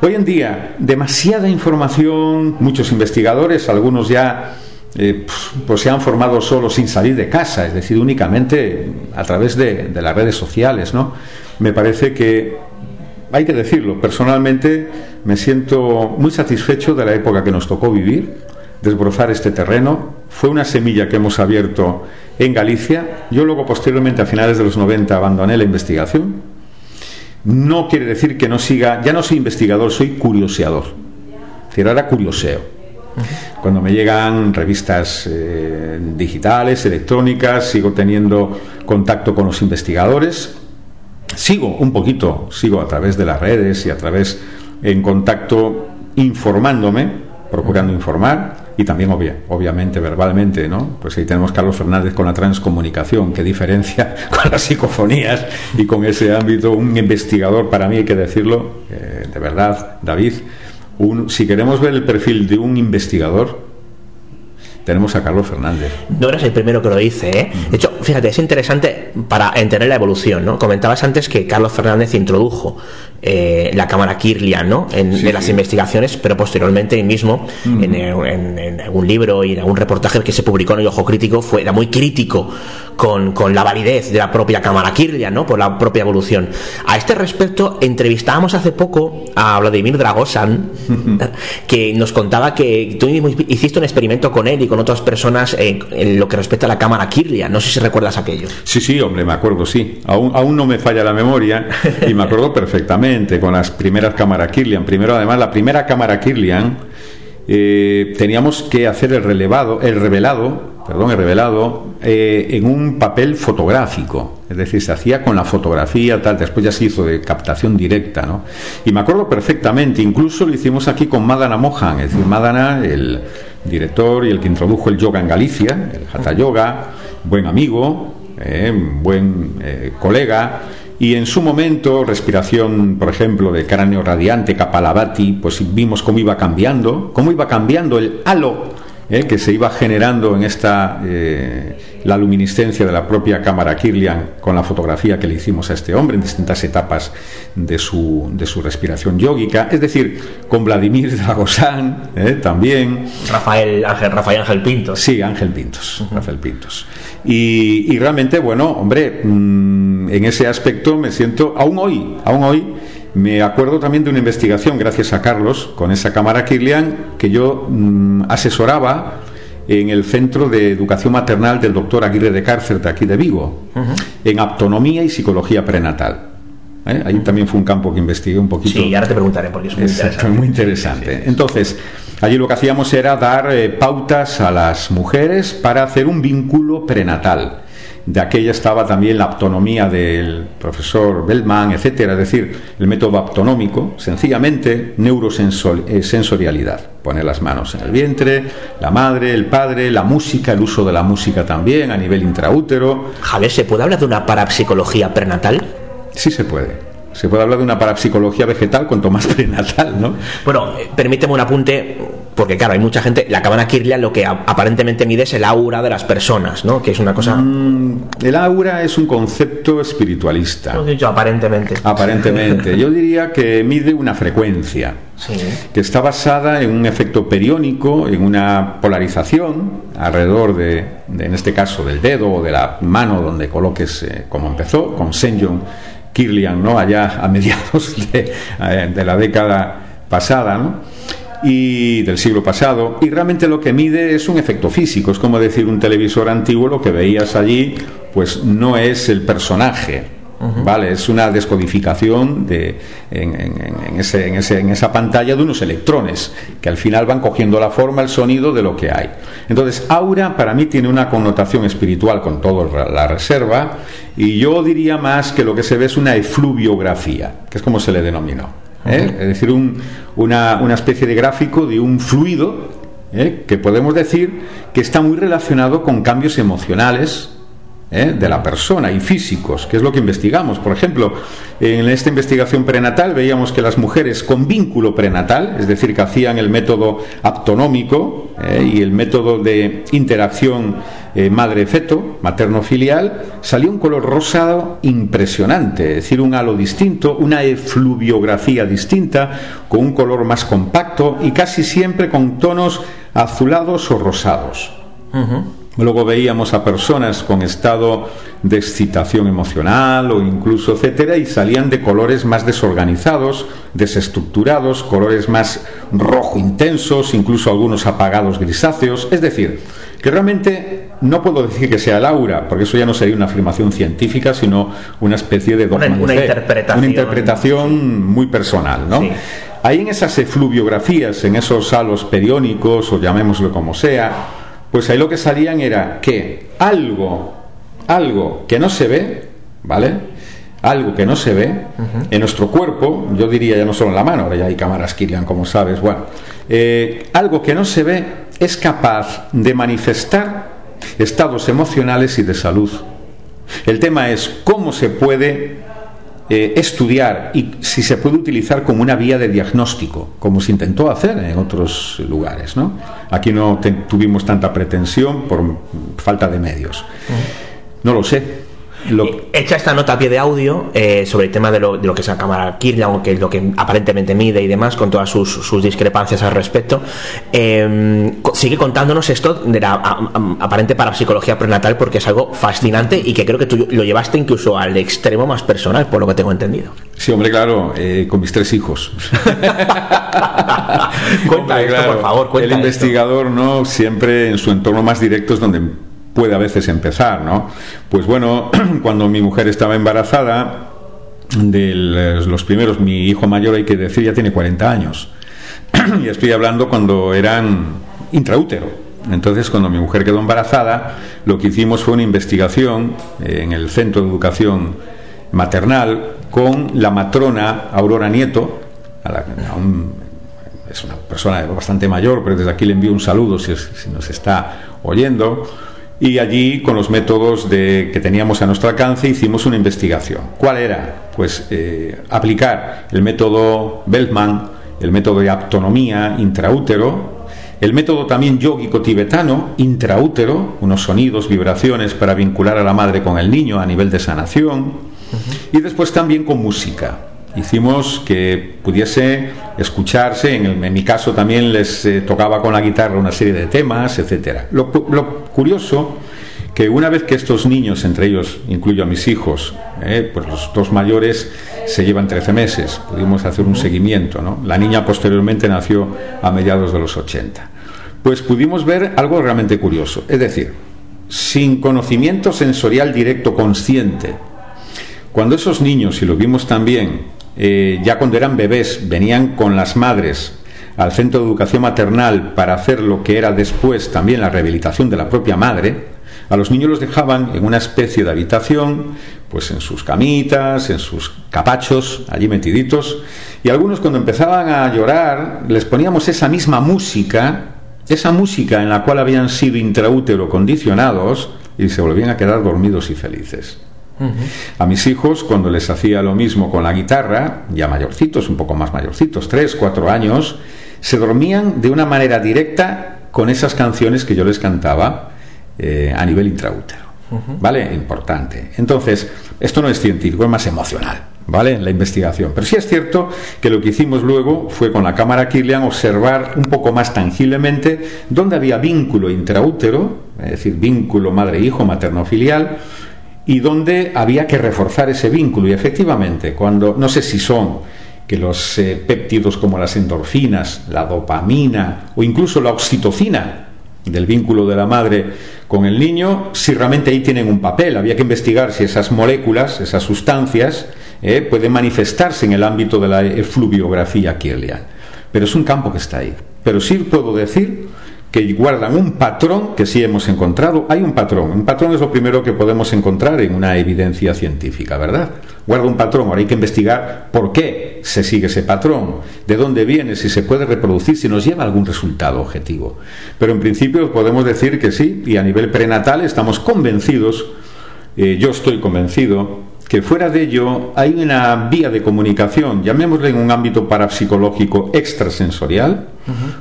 Hoy en día, demasiada información, muchos investigadores, algunos ya eh, pues se han formado solo sin salir de casa, es decir, únicamente a través de, las redes sociales, ¿no? Me parece que hay que decirlo, personalmente me siento muy satisfecho de la época que nos tocó vivir, desbrozar este terreno. Fue una semilla que hemos abierto en Galicia. Yo luego, posteriormente, a finales de los 90, abandoné la investigación. No quiere decir que no siga, ya no soy investigador, soy curioseador. Es decir, curioseo cuando me llegan revistas eh, digitales, electrónicas, sigo teniendo contacto con los investigadores, sigo un poquito, sigo a través de las redes y a través en contacto informándome, procurando informar y también obviamente verbalmente, ¿no? Pues ahí tenemos Carlos Fernández con la transcomunicación, que diferencia con las psicofonías y con ese ámbito, un investigador, para mí hay que decirlo, eh, de verdad, David, si queremos ver el perfil de un investigador, tenemos a Carlos Fernández. No eres el primero que lo dice, ¿eh? De hecho, fíjate, es interesante para entender la evolución, ¿no? Comentabas antes que Carlos Fernández introdujo eh, la cámara Kirlian, ¿no? En, las investigaciones, pero posteriormente él mismo, en, algún libro y en algún reportaje que se publicó en el Ojo Crítico, fue, era muy crítico con, con, la validez de la propia cámara Kirlian, ¿no? Por la propia evolución. A este respecto, entrevistábamos hace poco a Vladimir Dragosan, que nos contaba que tú hiciste un experimento con él y con otras personas en lo que respecta a la cámara Kirlian. No sé si recuerdas aquello. Sí, sí, hombre, me acuerdo, sí. Aún, aún no me falla la memoria y me acuerdo perfectamente con las primeras cámaras Kirlian. Primero, además, la primera cámara Kirlian eh, teníamos que hacer el relevado, el revelado, perdón, el revelado eh, en un papel fotográfico, es decir, se hacía con la fotografía tal, después ya se hizo de captación directa, ¿no? Y me acuerdo perfectamente, incluso lo hicimos aquí con Madana Mohan, es decir, Madana, el director y el que introdujo el yoga en Galicia, el Hatha Yoga, buen amigo, eh, buen colega y en su momento, respiración, por ejemplo, de cráneo radiante, Kapalabhati, pues vimos cómo iba cambiando, cómo iba cambiando el halo ¿eh? que se iba generando en esta eh, la luminiscencia de la propia cámara Kirlian con la fotografía que le hicimos a este hombre en distintas etapas de su, de su respiración yógica, es decir, con Vladimir Dragosán ¿eh? también. Rafael Ángel, Rafael Ángel Pintos. Sí, Ángel Pintos, Rafael Pintos. Y, y, realmente, bueno, hombre, mmm, en ese aspecto me siento, aún hoy, aún hoy, me acuerdo también de una investigación, gracias a Carlos, con esa cámara Kirlian, que yo mmm, asesoraba en el Centro de Educación Maternal del doctor Aguirre de Cárcer de aquí de Vigo, uh -huh. en aptonomía y psicología prenatal. ¿Eh? Ahí también fue un campo que investigué un poquito. Sí, ahora te preguntaré porque es muy Exacto, interesante. muy interesante. Entonces, allí lo que hacíamos era dar eh, pautas a las mujeres para hacer un vínculo prenatal de aquella estaba también la autonomía del profesor Bellman, etcétera, es decir, el método aptonómico, sencillamente neurosensorialidad, poner las manos en el vientre, la madre, el padre, la música, el uso de la música también a nivel intraútero. Javier, ¿se puede hablar de una parapsicología prenatal? Sí se puede. Se puede hablar de una parapsicología vegetal cuanto más prenatal, ¿no? Bueno, eh, permíteme un apunte, porque claro, hay mucha gente, la cabana Kirlian lo que aparentemente mide es el aura de las personas, ¿no? Que es una cosa... Mm, el aura es un concepto espiritualista. Lo he dicho, aparentemente. Aparentemente. Yo diría que mide una frecuencia. Sí. que está basada en un efecto periónico, en una polarización alrededor de, de en este caso, del dedo o de la mano donde coloques, eh, como empezó, con Senjon Kirlian, ¿no? allá a mediados de, eh, de la década pasada, ¿no? Y del siglo pasado y realmente lo que mide es un efecto físico es como decir un televisor antiguo lo que veías allí pues no es el personaje. Vale, es una descodificación de, en, en, en, ese, en, ese, en, esa pantalla de unos electrones que al final van cogiendo la forma, el sonido de lo que hay. Entonces, aura para mí tiene una connotación espiritual con toda la reserva y yo diría más que lo que se ve es una efluviografía, que es como se le denominó. ¿Eh? Es decir, un, una, una, especie de gráfico de un fluido ¿eh? que podemos decir que está muy relacionado con cambios emocionales ¿eh? de la persona y físicos, que es lo que investigamos. Por ejemplo, en esta investigación prenatal veíamos que las mujeres con vínculo prenatal, es decir, que hacían el método aptonómico y el método de interacción eh, madre-feto, materno-filial, salía un color rosado impresionante, es decir, un halo distinto, una efluviografía distinta, con un color más compacto y casi siempre con tonos azulados o rosados. Uh -huh. Luego veíamos a personas con estado de excitación emocional o incluso etcétera y salían de colores más desorganizados, desestructurados, colores más rojo intensos, incluso algunos apagados grisáceos. Es decir, que realmente no puedo decir que sea el aura, porque eso ya no sería una afirmación científica, sino una especie de una, una, interpretación. una interpretación muy personal, ¿no? Sí. Ahí en esas efluviografías, en esos halos periónicos o llamémoslo como sea, pues ahí lo que salían era que algo, algo que no se ve, ¿vale? Algo que no se ve uh -huh. en nuestro cuerpo, yo diría ya no solo en la mano, ahora ya hay cámaras Kirlian, como sabes, bueno, eh, algo que no se ve es capaz de manifestar estados emocionales y de salud. El tema es cómo se puede eh, estudiar y si se puede utilizar como una vía de diagnóstico, como se intentó hacer en otros lugares. ¿no? Aquí no te, tuvimos tanta pretensión por falta de medios. No lo sé. Lo... Hecha esta nota a pie de audio eh, sobre el tema de lo, de lo, que es la cámara Kirlian, que es lo que aparentemente mide y demás, con todas sus, sus discrepancias al respecto, eh, sigue contándonos esto de la a, a, aparente parapsicología prenatal porque es algo fascinante y que creo que tú lo llevaste incluso al extremo más personal, por lo que tengo entendido. Sí, hombre, claro, eh, con mis tres hijos. cuenta hombre, esto, claro, por favor, cuenta El investigador, esto. ¿no? Siempre en su entorno más directo es donde puede a veces empezar, ¿no? Pues bueno, cuando mi mujer estaba embarazada, de los primeros, mi hijo mayor, hay que decir, ya tiene 40 años. y estoy hablando cuando eran intraútero. Entonces, cuando mi mujer quedó embarazada, lo que hicimos fue una investigación en el Centro de Educación Maternal con la matrona Aurora Nieto, a la, a un, es una persona bastante mayor, pero desde aquí le envío un saludo si nos está oyendo Y allí, con los métodos de, que teníamos a nuestro alcance, hicimos una investigación. ¿Cuál era? Pues eh, aplicar el método Beltman, el método de autonomía intraútero, el método también yógico tibetano, intraútero, unos sonidos, vibraciones para vincular a la madre con el niño a nivel de sanación, y después también con música. Hicimos que pudiese escucharse, en, mi caso también les eh, tocaba con la guitarra una serie de temas, etc. Lo, lo curioso que una vez que estos niños, entre ellos incluyo a mis hijos, eh, pues los dos mayores se llevan 13 meses, pudimos hacer un seguimiento, ¿no? La niña posteriormente nació a mediados de los 80. Pues pudimos ver algo realmente curioso, es decir, sin conocimiento sensorial directo consciente, cuando esos niños, y lo vimos también, eh, ya cuando eran bebés, venían con las madres al centro de educación maternal para hacer lo que era después también la rehabilitación de la propia madre, a los niños los dejaban en una especie de habitación, pues en sus camitas, en sus capachos, allí metiditos, y algunos cuando empezaban a llorar les poníamos esa misma música, esa música en la cual habían sido intraútero condicionados y se volvían a quedar dormidos y felices. A mis hijos, cuando les hacía lo mismo con la guitarra, ya mayorcitos, un poco más mayorcitos, tres, cuatro años, se dormían de una manera directa con esas canciones que yo les cantaba eh, a nivel intraútero. ¿Vale? Importante. Entonces, esto no es científico, es más emocional. ¿Vale? La investigación. Pero sí es cierto que lo que hicimos luego fue con la cámara Kirlian observar un poco más tangiblemente dónde había vínculo intraútero, es decir, vínculo madre-hijo, materno-filial, y dónde había que reforzar ese vínculo. Y efectivamente, cuando, no sé si son que los eh, péptidos como las endorfinas, la dopamina o incluso la oxitocina, del vínculo de la madre con el niño, si realmente ahí tienen un papel. Había que investigar si esas moléculas, esas sustancias, eh, pueden manifestarse en el ámbito de la efluviografía kirlian. Pero es un campo que está ahí. Pero sí puedo decir que guardan un patrón que sí hemos encontrado. Hay un patrón. Un patrón es lo primero que podemos encontrar en una evidencia científica, ¿verdad? Guarda un patrón. Ahora hay que investigar por qué se sigue ese patrón, de dónde viene, si se puede reproducir, si nos lleva algún resultado objetivo. Pero en principio podemos decir que sí, y a nivel prenatal estamos convencidos, eh, yo estoy convencido, que fuera de ello hay una vía de comunicación, llamémosle en un ámbito parapsicológico extrasensorial,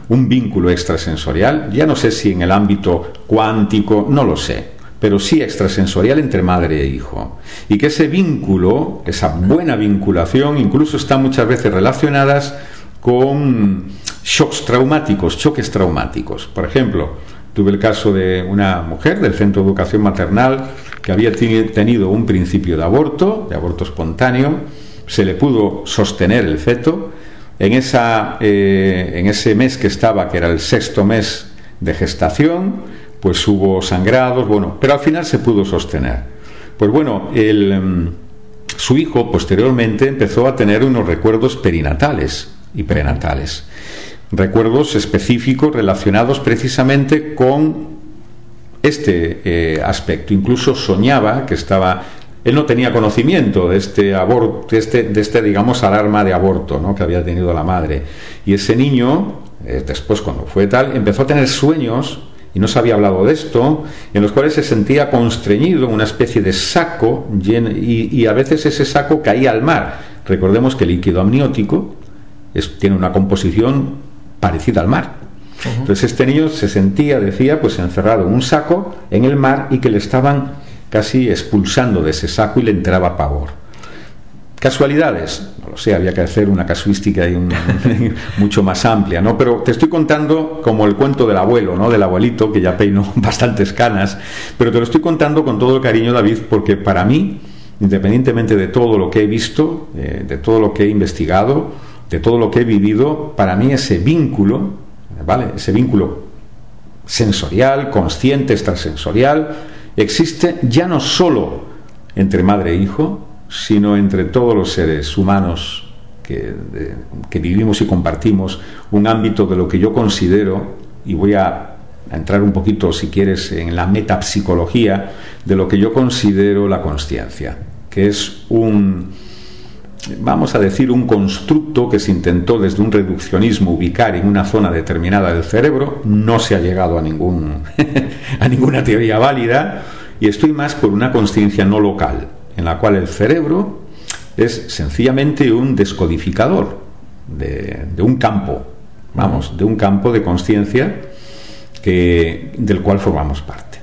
un vínculo extrasensorial, ya no sé si en el ámbito cuántico, no lo sé, pero sí extrasensorial entre madre e hijo. Y que ese vínculo, esa buena vinculación, incluso está muchas veces relacionadas con shocks traumáticos, choques traumáticos. Por ejemplo, tuve el caso de una mujer del Centro de Educación Maternal que había tenido un principio de aborto, de aborto espontáneo, se le pudo sostener el feto. En, esa, eh, en ese mes que estaba, que era el sexto mes de gestación, pues hubo sangrados, bueno, pero al final se pudo sostener. Pues bueno, el, mm, su hijo posteriormente empezó a tener unos recuerdos perinatales y prenatales, recuerdos específicos relacionados precisamente con este eh, aspecto. Incluso soñaba que estaba él no tenía conocimiento de este aborto, de este, de este digamos, alarma de aborto ¿no? que había tenido la madre. Y ese niño, eh, después cuando fue tal, empezó a tener sueños, y no se había hablado de esto, en los cuales se sentía constreñido una especie de saco, y, a veces ese saco caía al mar. Recordemos que el líquido amniótico tiene una composición parecida al mar. Entonces este niño se sentía, decía, pues encerrado en un saco en el mar y que le estaban casi expulsando de ese saco y le entraba pavor. ¿Casualidades? No lo sé, había que hacer una casuística mucho más amplia, ¿no? Pero te estoy contando como el cuento del abuelo, ¿no? Del abuelito, que ya peinó bastantes canas, pero te lo estoy contando con todo el cariño, David, porque para mí, independientemente de todo lo que he visto, eh, de todo lo que he investigado, de todo lo que he vivido, para mí ese vínculo ¿vale? Ese vínculo sensorial, consciente, extrasensorial, existe ya no solo entre madre e hijo, sino entre todos los seres humanos que, que vivimos y compartimos un ámbito de lo que yo considero, y voy a entrar un poquito, si quieres, en la metapsicología, de lo que yo considero la consciencia, que es un, vamos a decir, un constructo que se intentó desde un reduccionismo ubicar en una zona determinada del cerebro, no se ha llegado a, ningún, a ninguna teoría válida, y estoy más por una conciencia no local, en la cual el cerebro es sencillamente un descodificador de, de un campo, vamos, de un campo de conciencia del cual formamos parte.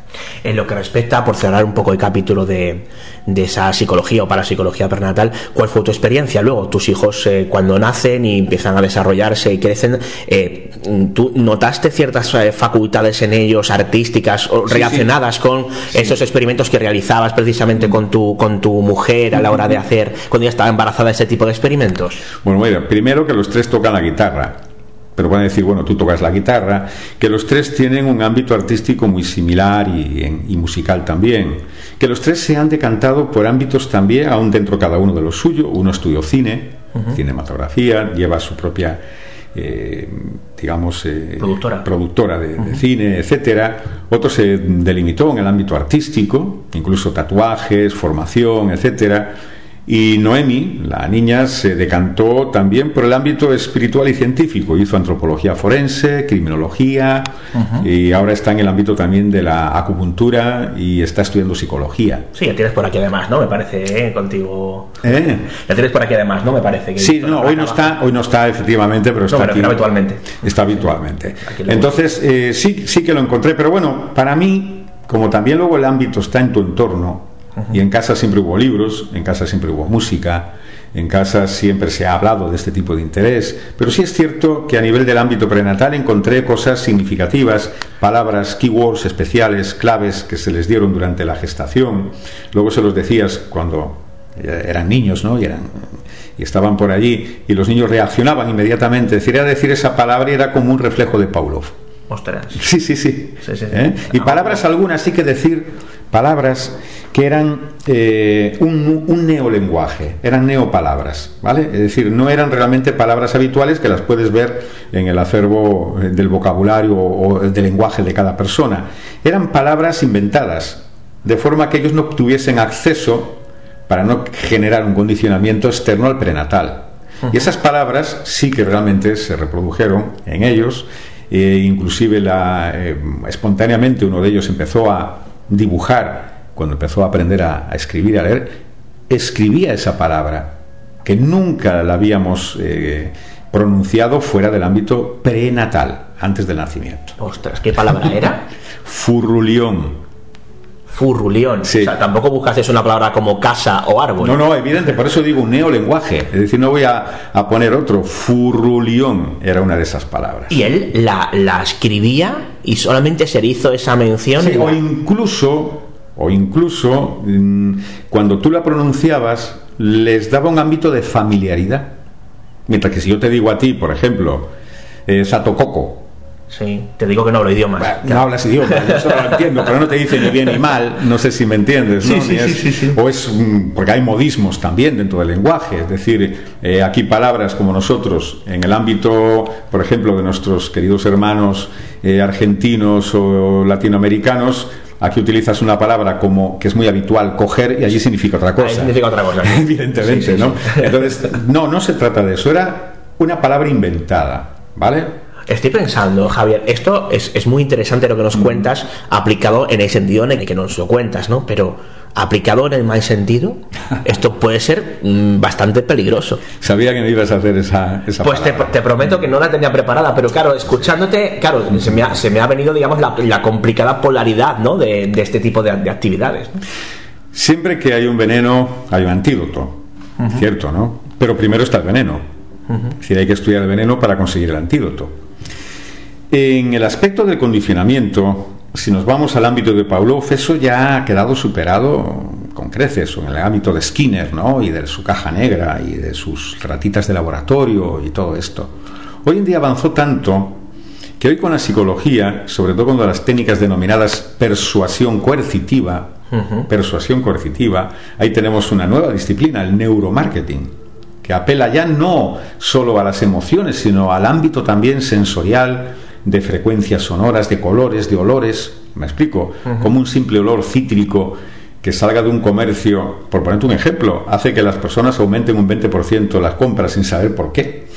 En lo que respecta, por cerrar un poco el capítulo de, de esa psicología o parapsicología pernatal, ¿cuál fue tu experiencia? Luego, tus hijos eh, cuando nacen y empiezan a desarrollarse y crecen, eh, ¿tú notaste ciertas eh, facultades en ellos artísticas o relacionadas con esos experimentos que realizabas precisamente con tu, con tu mujer a la hora de hacer, cuando ella estaba embarazada, ese tipo de experimentos? Bueno, bueno, primero que los tres tocan la guitarra pero van a decir, bueno, tú tocas la guitarra, que los tres tienen un ámbito artístico muy similar y, musical también, que los tres se han decantado por ámbitos también, aún dentro cada uno de lo suyo, uno estudió cine, cinematografía, lleva su propia, eh, digamos, eh, productora, productora de, de, cine, etcétera, otro se delimitó en el ámbito artístico, incluso tatuajes, formación, etcétera, y Noemi, la niña, se decantó también por el ámbito espiritual y científico. Hizo antropología forense, criminología y ahora está en el ámbito también de la acupuntura y está estudiando psicología. Sí, la tienes por aquí además, ¿no? Me parece, ¿eh? Contigo. ¿Eh? La tienes por aquí además, ¿no? Me parece. Que sí, no, hoy no está, hoy no está efectivamente, pero está aquí, habitualmente. Está habitualmente. Entonces, eh, sí, sí que lo encontré, pero bueno, para mí, como también luego el ámbito está en tu entorno, y en casa siempre hubo libros, en casa siempre hubo música, en casa siempre se ha hablado de este tipo de interés, pero sí es cierto que a nivel del ámbito prenatal encontré cosas significativas, palabras, keywords especiales, claves que se les dieron durante la gestación. Luego se los decías cuando eran niños, ¿no? Y, eran, y estaban por allí y los niños reaccionaban inmediatamente. Decir, a decir esa palabra era como un reflejo de Pavlov. Ostras. Sí, sí, sí. ¿Eh? Y palabras algunas sí que decir, palabras que eran eh, un, neolenguaje, eran neopalabras, ¿vale? Es decir, no eran realmente palabras habituales que las puedes ver en el acervo eh, del vocabulario o del lenguaje de cada persona. Eran palabras inventadas, de forma que ellos no tuviesen acceso para no generar un condicionamiento externo al prenatal. Y esas palabras sí que realmente se reprodujeron en ellos, e inclusive la, espontáneamente uno de ellos empezó a dibujar cuando empezó a aprender a, escribir, a leer, escribía esa palabra, que nunca la habíamos eh, pronunciado fuera del ámbito prenatal, antes del nacimiento. Ostras, ¿qué palabra era? Furrulión. Furrulión. Sí. O sea, tampoco buscas una palabra como casa o árbol. No, no, evidente, por eso digo un neolenguaje. Es decir, no voy a, poner otro. Furrulión era una de esas palabras. Y él la, escribía y solamente se le hizo esa mención. o incluso o incluso mm, cuando tú la pronunciabas les daba un ámbito de familiaridad. Mientras que si yo te digo a ti, por ejemplo, eh, Satococo, Sí, te digo que no hablo idiomas. no hablas idiomas, yo lo entiendo, pero no te dice ni bien ni mal, no sé si me entiendes, ¿no? Sí, sí, sí, o es porque hay modismos también dentro del lenguaje, es decir, eh, aquí palabras como nosotros, en el ámbito, por ejemplo, de nuestros queridos hermanos eh, argentinos o latinoamericanos, Aquí utilizas una palabra como que es muy habitual, coger, y allí significa otra cosa. significa otra cosa. Evidentemente, ¿no? Entonces, no, no se trata de eso. Era una palabra inventada, ¿vale? Estoy pensando, Javier, esto es, es muy interesante lo que nos mm. cuentas, aplicado en el sentido en el que nos lo cuentas, ¿no? Pero aplicado en el mal sentido, esto puede ser mm, bastante peligroso. Sabía que no ibas a hacer esa. esa pues te, prometo que no la tenía preparada, pero claro, escuchándote, claro, se me ha, se me ha venido, digamos, la, complicada polaridad ¿no? de, este tipo de, actividades. Siempre que hay un veneno, hay un antídoto, ¿cierto? ¿no? Pero primero está el veneno. Es decir, hay que estudiar el veneno para conseguir el antídoto. En el aspecto del condicionamiento, si nos vamos al ámbito de Pavlov, eso ya ha quedado superado con creces, en el ámbito de Skinner, ¿no? Y de su caja negra y de sus ratitas de laboratorio y todo esto. Hoy en día avanzó tanto que hoy con la psicología, sobre todo con las técnicas denominadas persuasión coercitiva, persuasión coercitiva, ahí tenemos una nueva disciplina, el neuromarketing, que apela ya no solo a las emociones, sino al ámbito también sensorial, de frecuencias sonoras, de colores, de olores, me explico, como un simple olor cítrico que salga de un comercio, por ponerte un ejemplo, hace que las personas aumenten un 20% las compras sin saber por qué,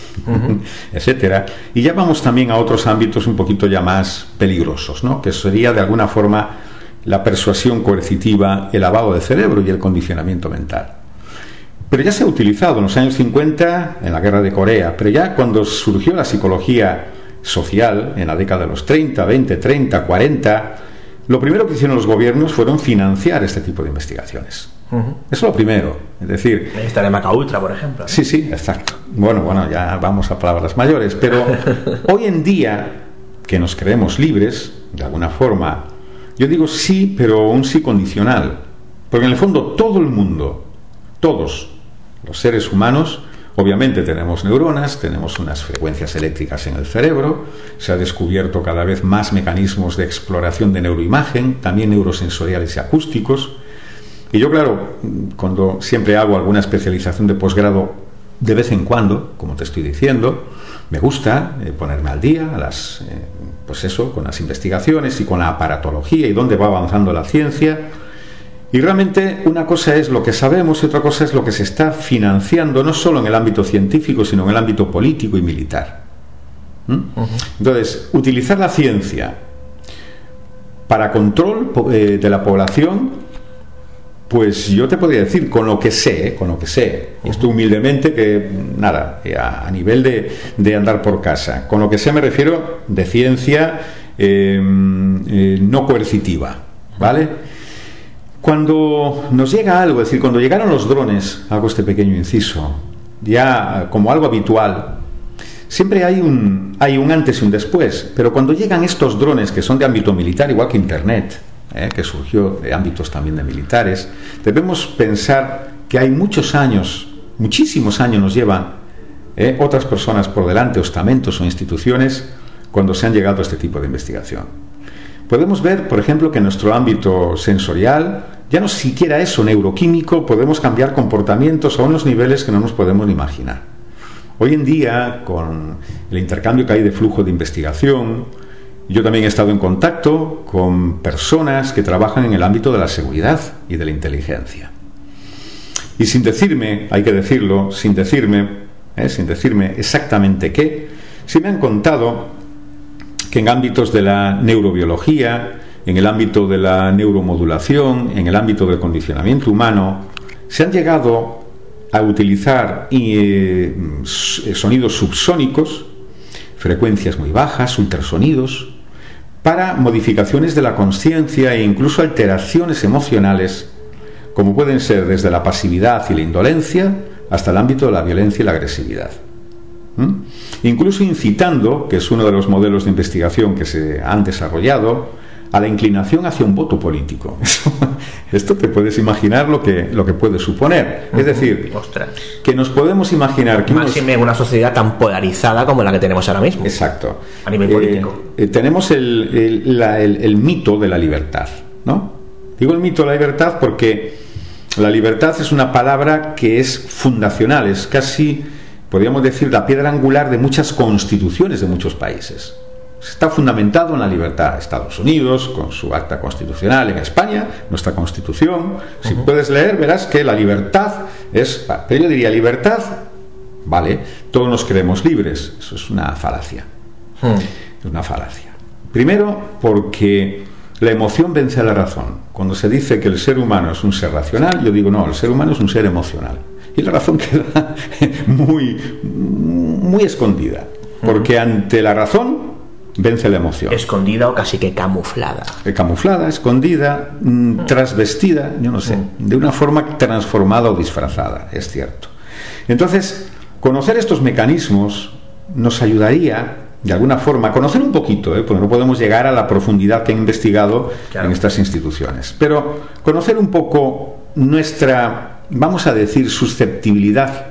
etcétera. Y ya vamos también a otros ámbitos un poquito ya más peligrosos, ¿no? que sería de alguna forma la persuasión coercitiva, el lavado de cerebro y el condicionamiento mental. Pero ya se ha utilizado en los años 50, en la guerra de Corea, pero ya cuando surgió la psicología social, en la década de los 30, 20, 30, 40, lo primero que hicieron los gobiernos fueron financiar este tipo de investigaciones. Eso es lo primero. Es decir. Esta de Macaultra, por ejemplo. Sí, sí, exacto. Bueno, bueno, ya vamos a palabras mayores. Pero hoy en día, que nos creemos libres, de alguna forma, yo digo sí, pero un sí condicional. Porque en el fondo todo el mundo, todos los seres humanos, Obviamente tenemos neuronas, tenemos unas frecuencias eléctricas en el cerebro, se ha descubierto cada vez más mecanismos de exploración de neuroimagen, también neurosensoriales y acústicos. Y yo, claro, cuando siempre hago alguna especialización de posgrado, de vez en cuando, como te estoy diciendo, me gusta eh, ponerme al día, a las, eh, pues eso, con las investigaciones y con la aparatología y dónde va avanzando la ciencia y realmente una cosa es lo que sabemos y otra cosa es lo que se está financiando, no solo en el ámbito científico, sino en el ámbito político y militar. ¿Mm? Entonces, utilizar la ciencia para control eh, de la población, pues yo te podría decir, con lo que sé, con lo que sé, y esto humildemente que, nada, eh, a, nivel de, andar por casa, con lo que sé me refiero de ciencia eh, no coercitiva, ¿vale? Cuando nos llega algo, es decir, cuando llegaron los drones, hago este pequeño inciso, ya como algo habitual, siempre hay un, hay un antes y un después, pero cuando llegan estos drones que son de ámbito militar, igual que Internet, eh, que surgió de ámbitos también de militares, debemos pensar que hay muchos años, muchísimos años nos llevan eh, otras personas por delante, estamentos o instituciones, cuando se han llegado a este tipo de investigación. Podemos ver, por ejemplo, que en nuestro ámbito sensorial, ya no siquiera eso, neuroquímico, podemos cambiar comportamientos a unos niveles que no nos podemos imaginar. Hoy en día, con el intercambio que hay de flujo de investigación, yo también he estado en contacto con personas que trabajan en el ámbito de la seguridad y de la inteligencia. Y sin decirme, hay que decirlo, sin decirme, eh, sin decirme exactamente qué, sí me han contado que en ámbitos de la neurobiología, en el ámbito de la neuromodulación, en el ámbito del condicionamiento humano, se han llegado a utilizar eh, sonidos subsónicos, frecuencias muy bajas, ultrasonidos, para modificaciones de la conciencia e incluso alteraciones emocionales, como pueden ser desde la pasividad y la indolencia hasta el ámbito de la violencia y la agresividad. Incluso incitando, que es uno de los modelos de investigación que se han desarrollado, a la inclinación hacia un voto político. Esto te puedes imaginar lo que, lo que puede suponer. Es decir, que nos podemos imaginar que... Más una sociedad tan polarizada como la que tenemos ahora mismo. Exacto. A nivel político. Eh, eh, tenemos el, el mito de la libertad, ¿no? Digo el mito de la libertad porque la libertad es una palabra que es fundacional, es casi podríamos decir, la piedra angular de muchas constituciones de muchos países. Está fundamentado en la libertad. Estados Unidos, con su acta constitucional, en España, nuestra constitución. Si puedes leer, verás que la libertad es. Pero yo diría, libertad, vale, todos nos creemos libres. Eso es una falacia. Hmm. Es una falacia. Primero, porque la emoción vence a la razón. Cuando se dice que el ser humano es un ser racional, yo digo, no, el ser humano es un ser emocional y la razón queda muy, muy escondida. Porque ante la razón vence la emoción. Escondida o casi que camuflada. Eh, camuflada, escondida, mm, trasvestida, yo no sé, de una forma transformada o disfrazada, es cierto. Entonces, conocer estos mecanismos nos ayudaría, de alguna forma, a conocer un poquito, ¿eh? porque no podemos llegar a la profundidad que he investigado en estas instituciones, pero conocer un poco nuestra vamos a decir, susceptibilidad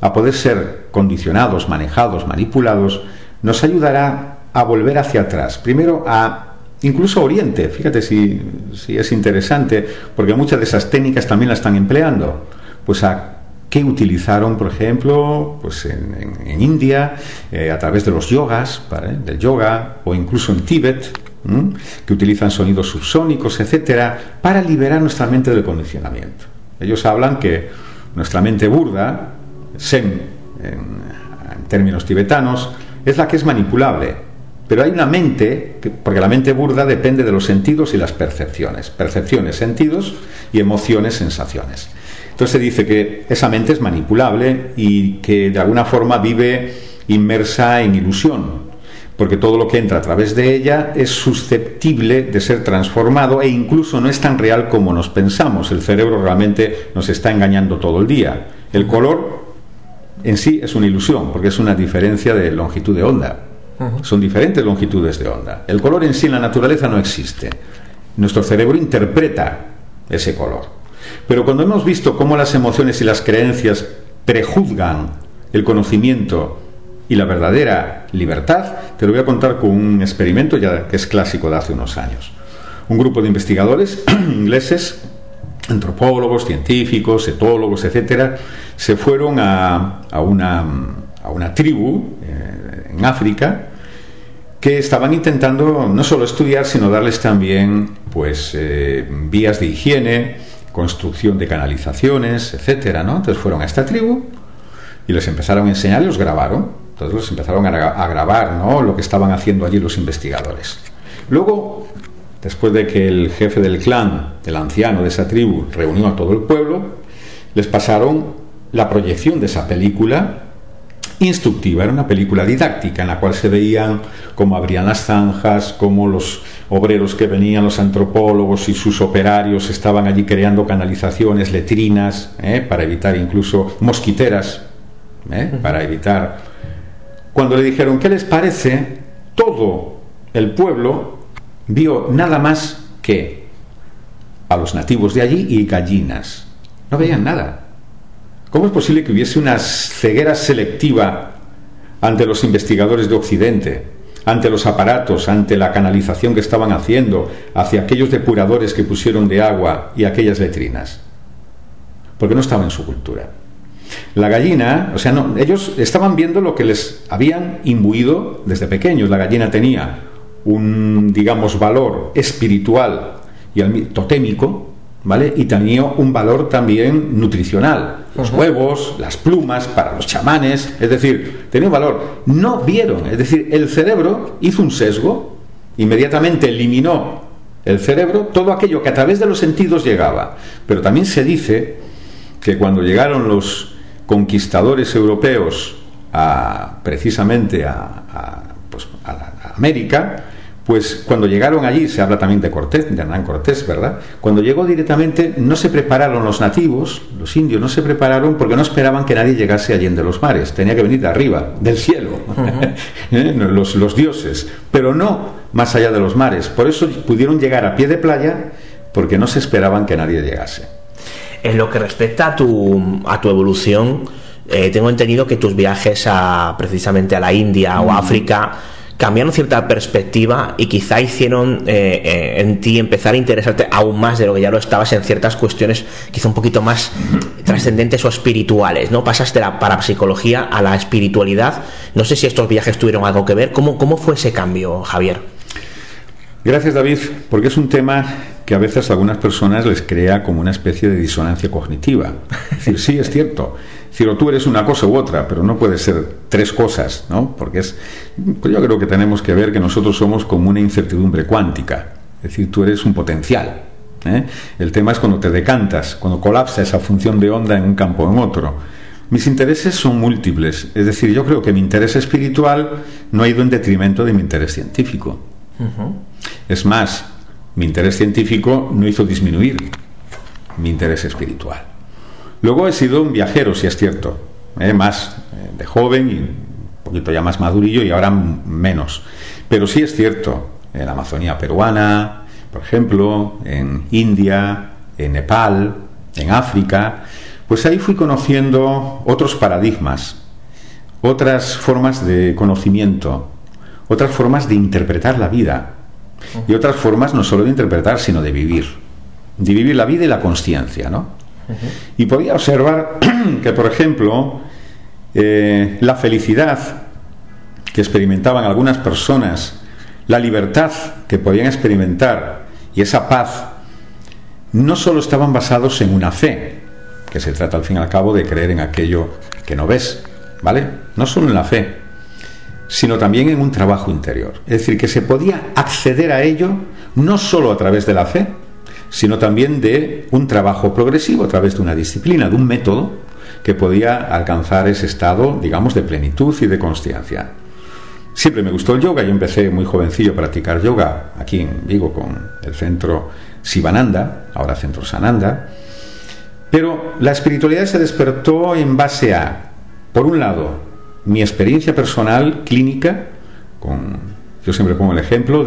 a poder ser condicionados, manejados, manipulados, nos ayudará a volver hacia atrás. Primero a incluso Oriente, fíjate si, es interesante, porque muchas de esas técnicas también las están empleando. Pues a qué utilizaron, por ejemplo, pues en, India, eh, a través de los yogas, del yoga, o incluso en Tíbet, que utilizan sonidos subsónicos, etcétera, para liberar nuestra mente del condicionamiento. Ellos hablan que nuestra mente burda, Sen en términos tibetanos, es la que es manipulable, pero hay una mente, porque la mente burda depende de los sentidos y las percepciones. Percepciones, sentidos y emociones, sensaciones. Entonces se dice que esa mente es manipulable y que de alguna forma vive inmersa en ilusión, porque todo lo que entra a través de ella es susceptible de ser transformado e incluso no es tan real como nos pensamos. El cerebro realmente nos está engañando todo el día. El color en sí es una ilusión, porque es una diferencia de longitud de onda. Son diferentes longitudes de onda. El color en sí en la naturaleza no existe. Nuestro cerebro interpreta ese color. Pero cuando hemos visto cómo las emociones y las creencias prejuzgan el conocimiento y la verdadera libertad, te lo voy a contar con un experimento ya que es clásico de hace unos años. Un grupo de investigadores ingleses, antropólogos, científicos, etólogos, etcétera, se fueron a, una, tribu eh, en África que estaban intentando no solo estudiar, sino darles también pues eh, vías de higiene, construcción de canalizaciones, etcétera, ¿no? Entonces fueron a esta tribu y les empezaron a enseñar los grabaron. Entonces empezaron a, a grabar, ¿no? Lo que estaban haciendo allí los investigadores. Luego, después de que el jefe del clan, el anciano de esa tribu, reunió a todo el pueblo, les pasaron la proyección de esa película instructiva, era una película didáctica en la cual se veían cómo abrían las zanjas, cómo los obreros que venían, los antropólogos y sus operarios estaban allí creando canalizaciones, letrinas, ¿eh? para evitar incluso mosquiteras, ¿eh? para evitar... Cuando le dijeron, ¿qué les parece? Todo el pueblo vio nada más que a los nativos de allí y gallinas. No veían nada. ¿Cómo es posible que hubiese una ceguera selectiva ante los investigadores de Occidente, ante los aparatos, ante la canalización que estaban haciendo, hacia aquellos depuradores que pusieron de agua y aquellas letrinas? Porque no estaba en su cultura. La gallina, o sea, no, ellos estaban viendo lo que les habían imbuido desde pequeños. La gallina tenía un, digamos, valor espiritual y totémico, ¿vale? Y tenía un valor también nutricional. Los huevos, las plumas para los chamanes, es decir, tenía un valor. No vieron, es decir, el cerebro hizo un sesgo, inmediatamente eliminó el cerebro todo aquello que a través de los sentidos llegaba. Pero también se dice que cuando llegaron los conquistadores europeos a, precisamente a, pues, a América, pues cuando llegaron allí, se habla también de Cortés, de Hernán Cortés, ¿verdad? Cuando llegó directamente, no se prepararon los nativos, los indios, no se prepararon porque no esperaban que nadie llegase allí de los mares, tenía que venir de arriba, del cielo, ¿Eh? los, los dioses, pero no más allá de los mares. Por eso pudieron llegar a pie de playa porque no se esperaban que nadie llegase. En lo que respecta a tu, a tu evolución, eh, tengo entendido que tus viajes a precisamente a la India o a África cambiaron cierta perspectiva y quizá hicieron eh, eh, en ti empezar a interesarte aún más de lo que ya lo estabas en ciertas cuestiones quizá un poquito más trascendentes o espirituales, ¿no? Pasaste de la parapsicología a la espiritualidad. No sé si estos viajes tuvieron algo que ver. ¿Cómo, cómo fue ese cambio, Javier? Gracias, David, porque es un tema que a veces a algunas personas les crea como una especie de disonancia cognitiva. Es decir, sí, es cierto. Es decir, tú eres una cosa u otra, pero no puede ser tres cosas, ¿no? Porque es. Pues yo creo que tenemos que ver que nosotros somos como una incertidumbre cuántica. Es decir, tú eres un potencial. ¿eh? El tema es cuando te decantas, cuando colapsa esa función de onda en un campo o en otro. Mis intereses son múltiples. Es decir, yo creo que mi interés espiritual no ha ido en detrimento de mi interés científico. Es más, mi interés científico no hizo disminuir mi interés espiritual. Luego he sido un viajero, si es cierto, ¿eh? más eh, de joven y un poquito ya más madurillo y ahora menos. Pero sí es cierto, en la Amazonía peruana, por ejemplo, en India, en Nepal, en África, pues ahí fui conociendo otros paradigmas, otras formas de conocimiento, otras formas de interpretar la vida y otras formas no solo de interpretar, sino de vivir, de vivir la vida y la conciencia, ¿no? Y podía observar que, por ejemplo, eh, la felicidad que experimentaban algunas personas, la libertad que podían experimentar y esa paz no solo estaban basados en una fe, que se trata al fin y al cabo de creer en aquello que no ves, ¿vale? No solo en la fe, sino también en un trabajo interior. Es decir, que se podía acceder a ello no solo a través de la fe, sino también de un trabajo progresivo, a través de una disciplina, de un método que podía alcanzar ese estado, digamos, de plenitud y de consciencia. Siempre me gustó el yoga, yo empecé muy jovencillo a practicar yoga aquí en Vigo con el centro Sivananda, ahora centro Sananda, pero la espiritualidad se despertó en base a, por un lado, mi experiencia personal clínica, con, yo siempre pongo el ejemplo,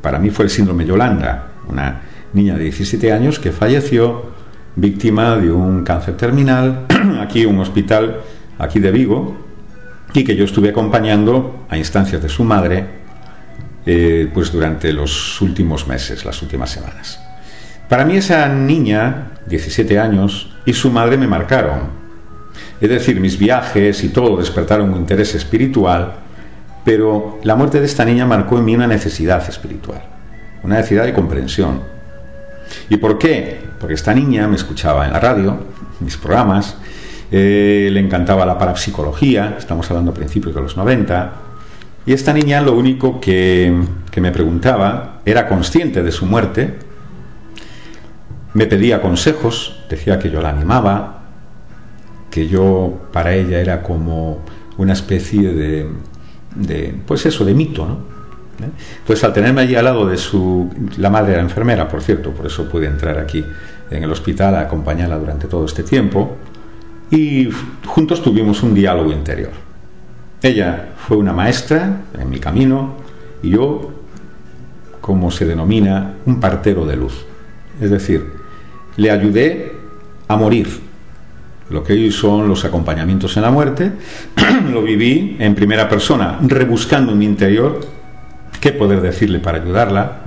para mí fue el síndrome Yolanda, una niña de 17 años que falleció víctima de un cáncer terminal, aquí un hospital, aquí de Vigo, y que yo estuve acompañando a instancias de su madre, eh, pues durante los últimos meses, las últimas semanas. Para mí esa niña, 17 años, y su madre me marcaron. Es decir, mis viajes y todo despertaron un interés espiritual, pero la muerte de esta niña marcó en mí una necesidad espiritual, una necesidad de comprensión. ¿Y por qué? Porque esta niña me escuchaba en la radio, mis programas, eh, le encantaba la parapsicología, estamos hablando a principios de los 90, y esta niña lo único que, que me preguntaba era consciente de su muerte, me pedía consejos, decía que yo la animaba, que yo para ella era como una especie de, pues eso, de mito, ¿no? Entonces, al tenerme allí al lado de su... La madre era enfermera, por cierto, por eso pude entrar aquí en el hospital a acompañarla durante todo este tiempo, y juntos tuvimos un diálogo interior. Ella fue una maestra en mi camino y yo, como se denomina, un partero de luz. Es decir, le ayudé a morir. Lo que hoy son los acompañamientos en la muerte, lo viví en primera persona, rebuscando en mi interior qué poder decirle para ayudarla,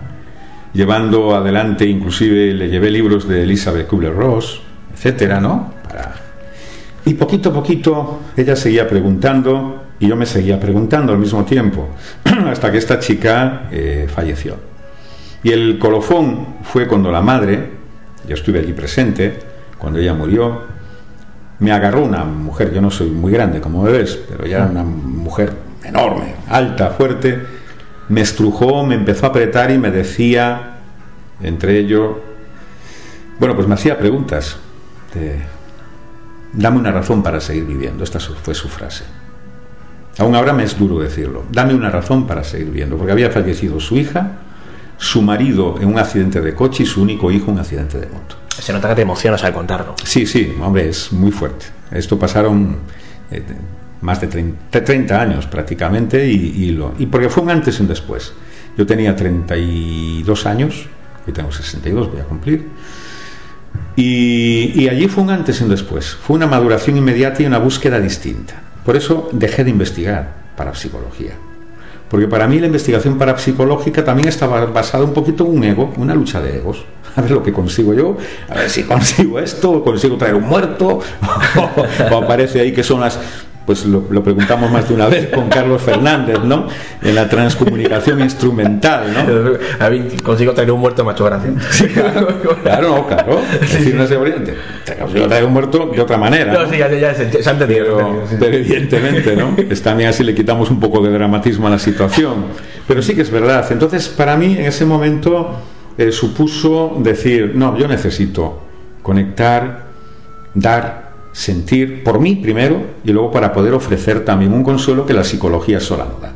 llevando adelante, inclusive le llevé libros de Elizabeth Kubler-Ross, etcétera, ¿no? Y poquito a poquito ella seguía preguntando y yo me seguía preguntando al mismo tiempo, hasta que esta chica eh, falleció. Y el colofón fue cuando la madre, yo estuve allí presente cuando ella murió. Me agarró una mujer, yo no soy muy grande como ves, pero ya era una mujer enorme, alta, fuerte. Me estrujó, me empezó a apretar y me decía, entre ellos, bueno, pues me hacía preguntas. Dame una razón para seguir viviendo. Esta fue su frase. Aún ahora me es duro decirlo. Dame una razón para seguir viviendo, porque había fallecido su hija su marido en un accidente de coche y su único hijo en un accidente de moto. Se nota que te emocionas al contarlo. Sí, sí, hombre, es muy fuerte. Esto pasaron eh, más de 30, años prácticamente y, porque fue un antes y un después. Yo tenía 32 años, hoy tengo 62, voy a cumplir. Y, y, allí fue un antes y un después. Fue una maduración inmediata y una búsqueda distinta. Por eso dejé de investigar para psicología. Porque para mí la investigación parapsicológica también estaba basada un poquito en un ego, una lucha de egos. A ver lo que consigo yo, a ver si consigo esto, o consigo traer un muerto, o, aparece ahí que son las pues lo, preguntamos más de una vez con Carlos Fernández, ¿no? En la transcomunicación instrumental, ¿no? A mí consigo traer un muerto macho gracia. claro, claro, claro. Es decir, no sé, te consigo traer un muerto de otra manera. No, sí, ya, ya, se, ha entendido. Pero, evidentemente, ¿no? Es también así le quitamos un poco de dramatismo a la situación. Pero sí que es verdad. Entonces, para mí, en ese momento eh, supuso decir, no, yo necesito conectar, dar sentir por mí primero y luego para poder ofrecer también un consuelo que la psicología sola no da.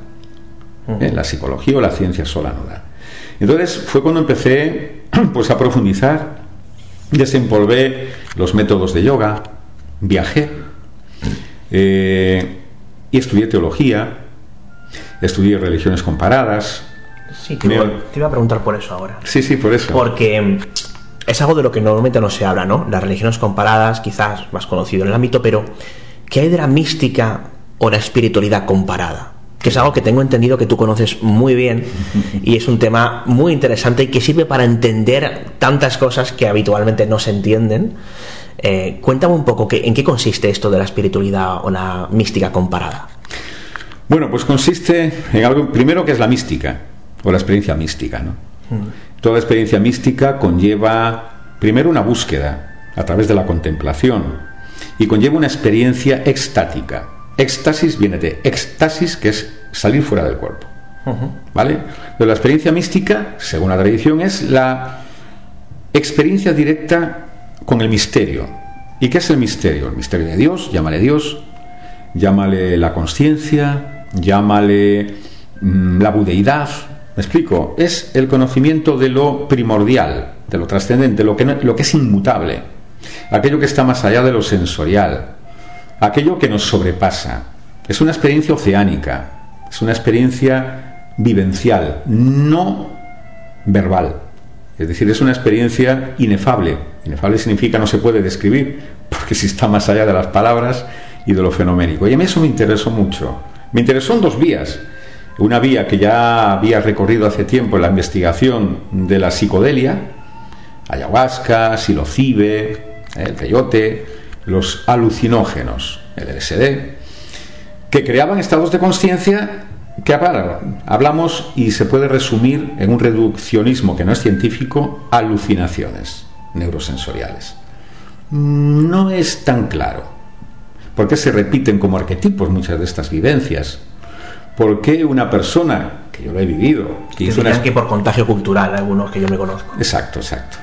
¿Eh? La psicología o la ciencia sola no da. Entonces fue cuando empecé pues a profundizar, desempolvé los métodos de yoga, viajé eh, y estudié teología, estudié religiones comparadas. Sí, te, te iba a preguntar por eso ahora. Sí, sí, por eso. Porque es algo de lo que normalmente no se habla, ¿no? Las religiones comparadas, quizás más conocido en el ámbito, pero ¿qué hay de la mística o la espiritualidad comparada? Que es algo que tengo entendido que tú conoces muy bien y es un tema muy interesante y que sirve para entender tantas cosas que habitualmente no se entienden. Eh, cuéntame un poco en qué consiste esto de la espiritualidad o la mística comparada. Bueno, pues consiste en algo, primero que es la mística. O la experiencia mística. ¿no? Toda experiencia mística conlleva primero una búsqueda a través de la contemplación y conlleva una experiencia extática. Éxtasis viene de éxtasis, que es salir fuera del cuerpo. ¿Vale? Pero la experiencia mística, según la tradición, es la experiencia directa con el misterio. ¿Y qué es el misterio? El misterio de Dios, llámale Dios, llámale la conciencia, llámale mm, la budeidad. ¿Me explico? Es el conocimiento de lo primordial, de lo trascendente, lo que, es inmutable, aquello que está más allá de lo sensorial, aquello que nos sobrepasa. Es una experiencia oceánica, es una experiencia vivencial, no verbal. Es decir, es una experiencia inefable. Inefable significa no se puede describir, porque si está más allá de las palabras y de lo fenoménico. Y a mí eso me interesó mucho. Me interesó en dos vías. Una vía que ya había recorrido hace tiempo en la investigación de la psicodelia, ayahuasca, silocibe, el peyote, los alucinógenos, el LSD, que creaban estados de conciencia que hablamos y se puede resumir en un reduccionismo que no es científico, alucinaciones neurosensoriales. No es tan claro. ¿Por qué se repiten como arquetipos muchas de estas vivencias? ¿Por qué una persona, que yo lo he vivido, que hizo una... que por contagio cultural, algunos que yo me conozco. Exacto, exacto.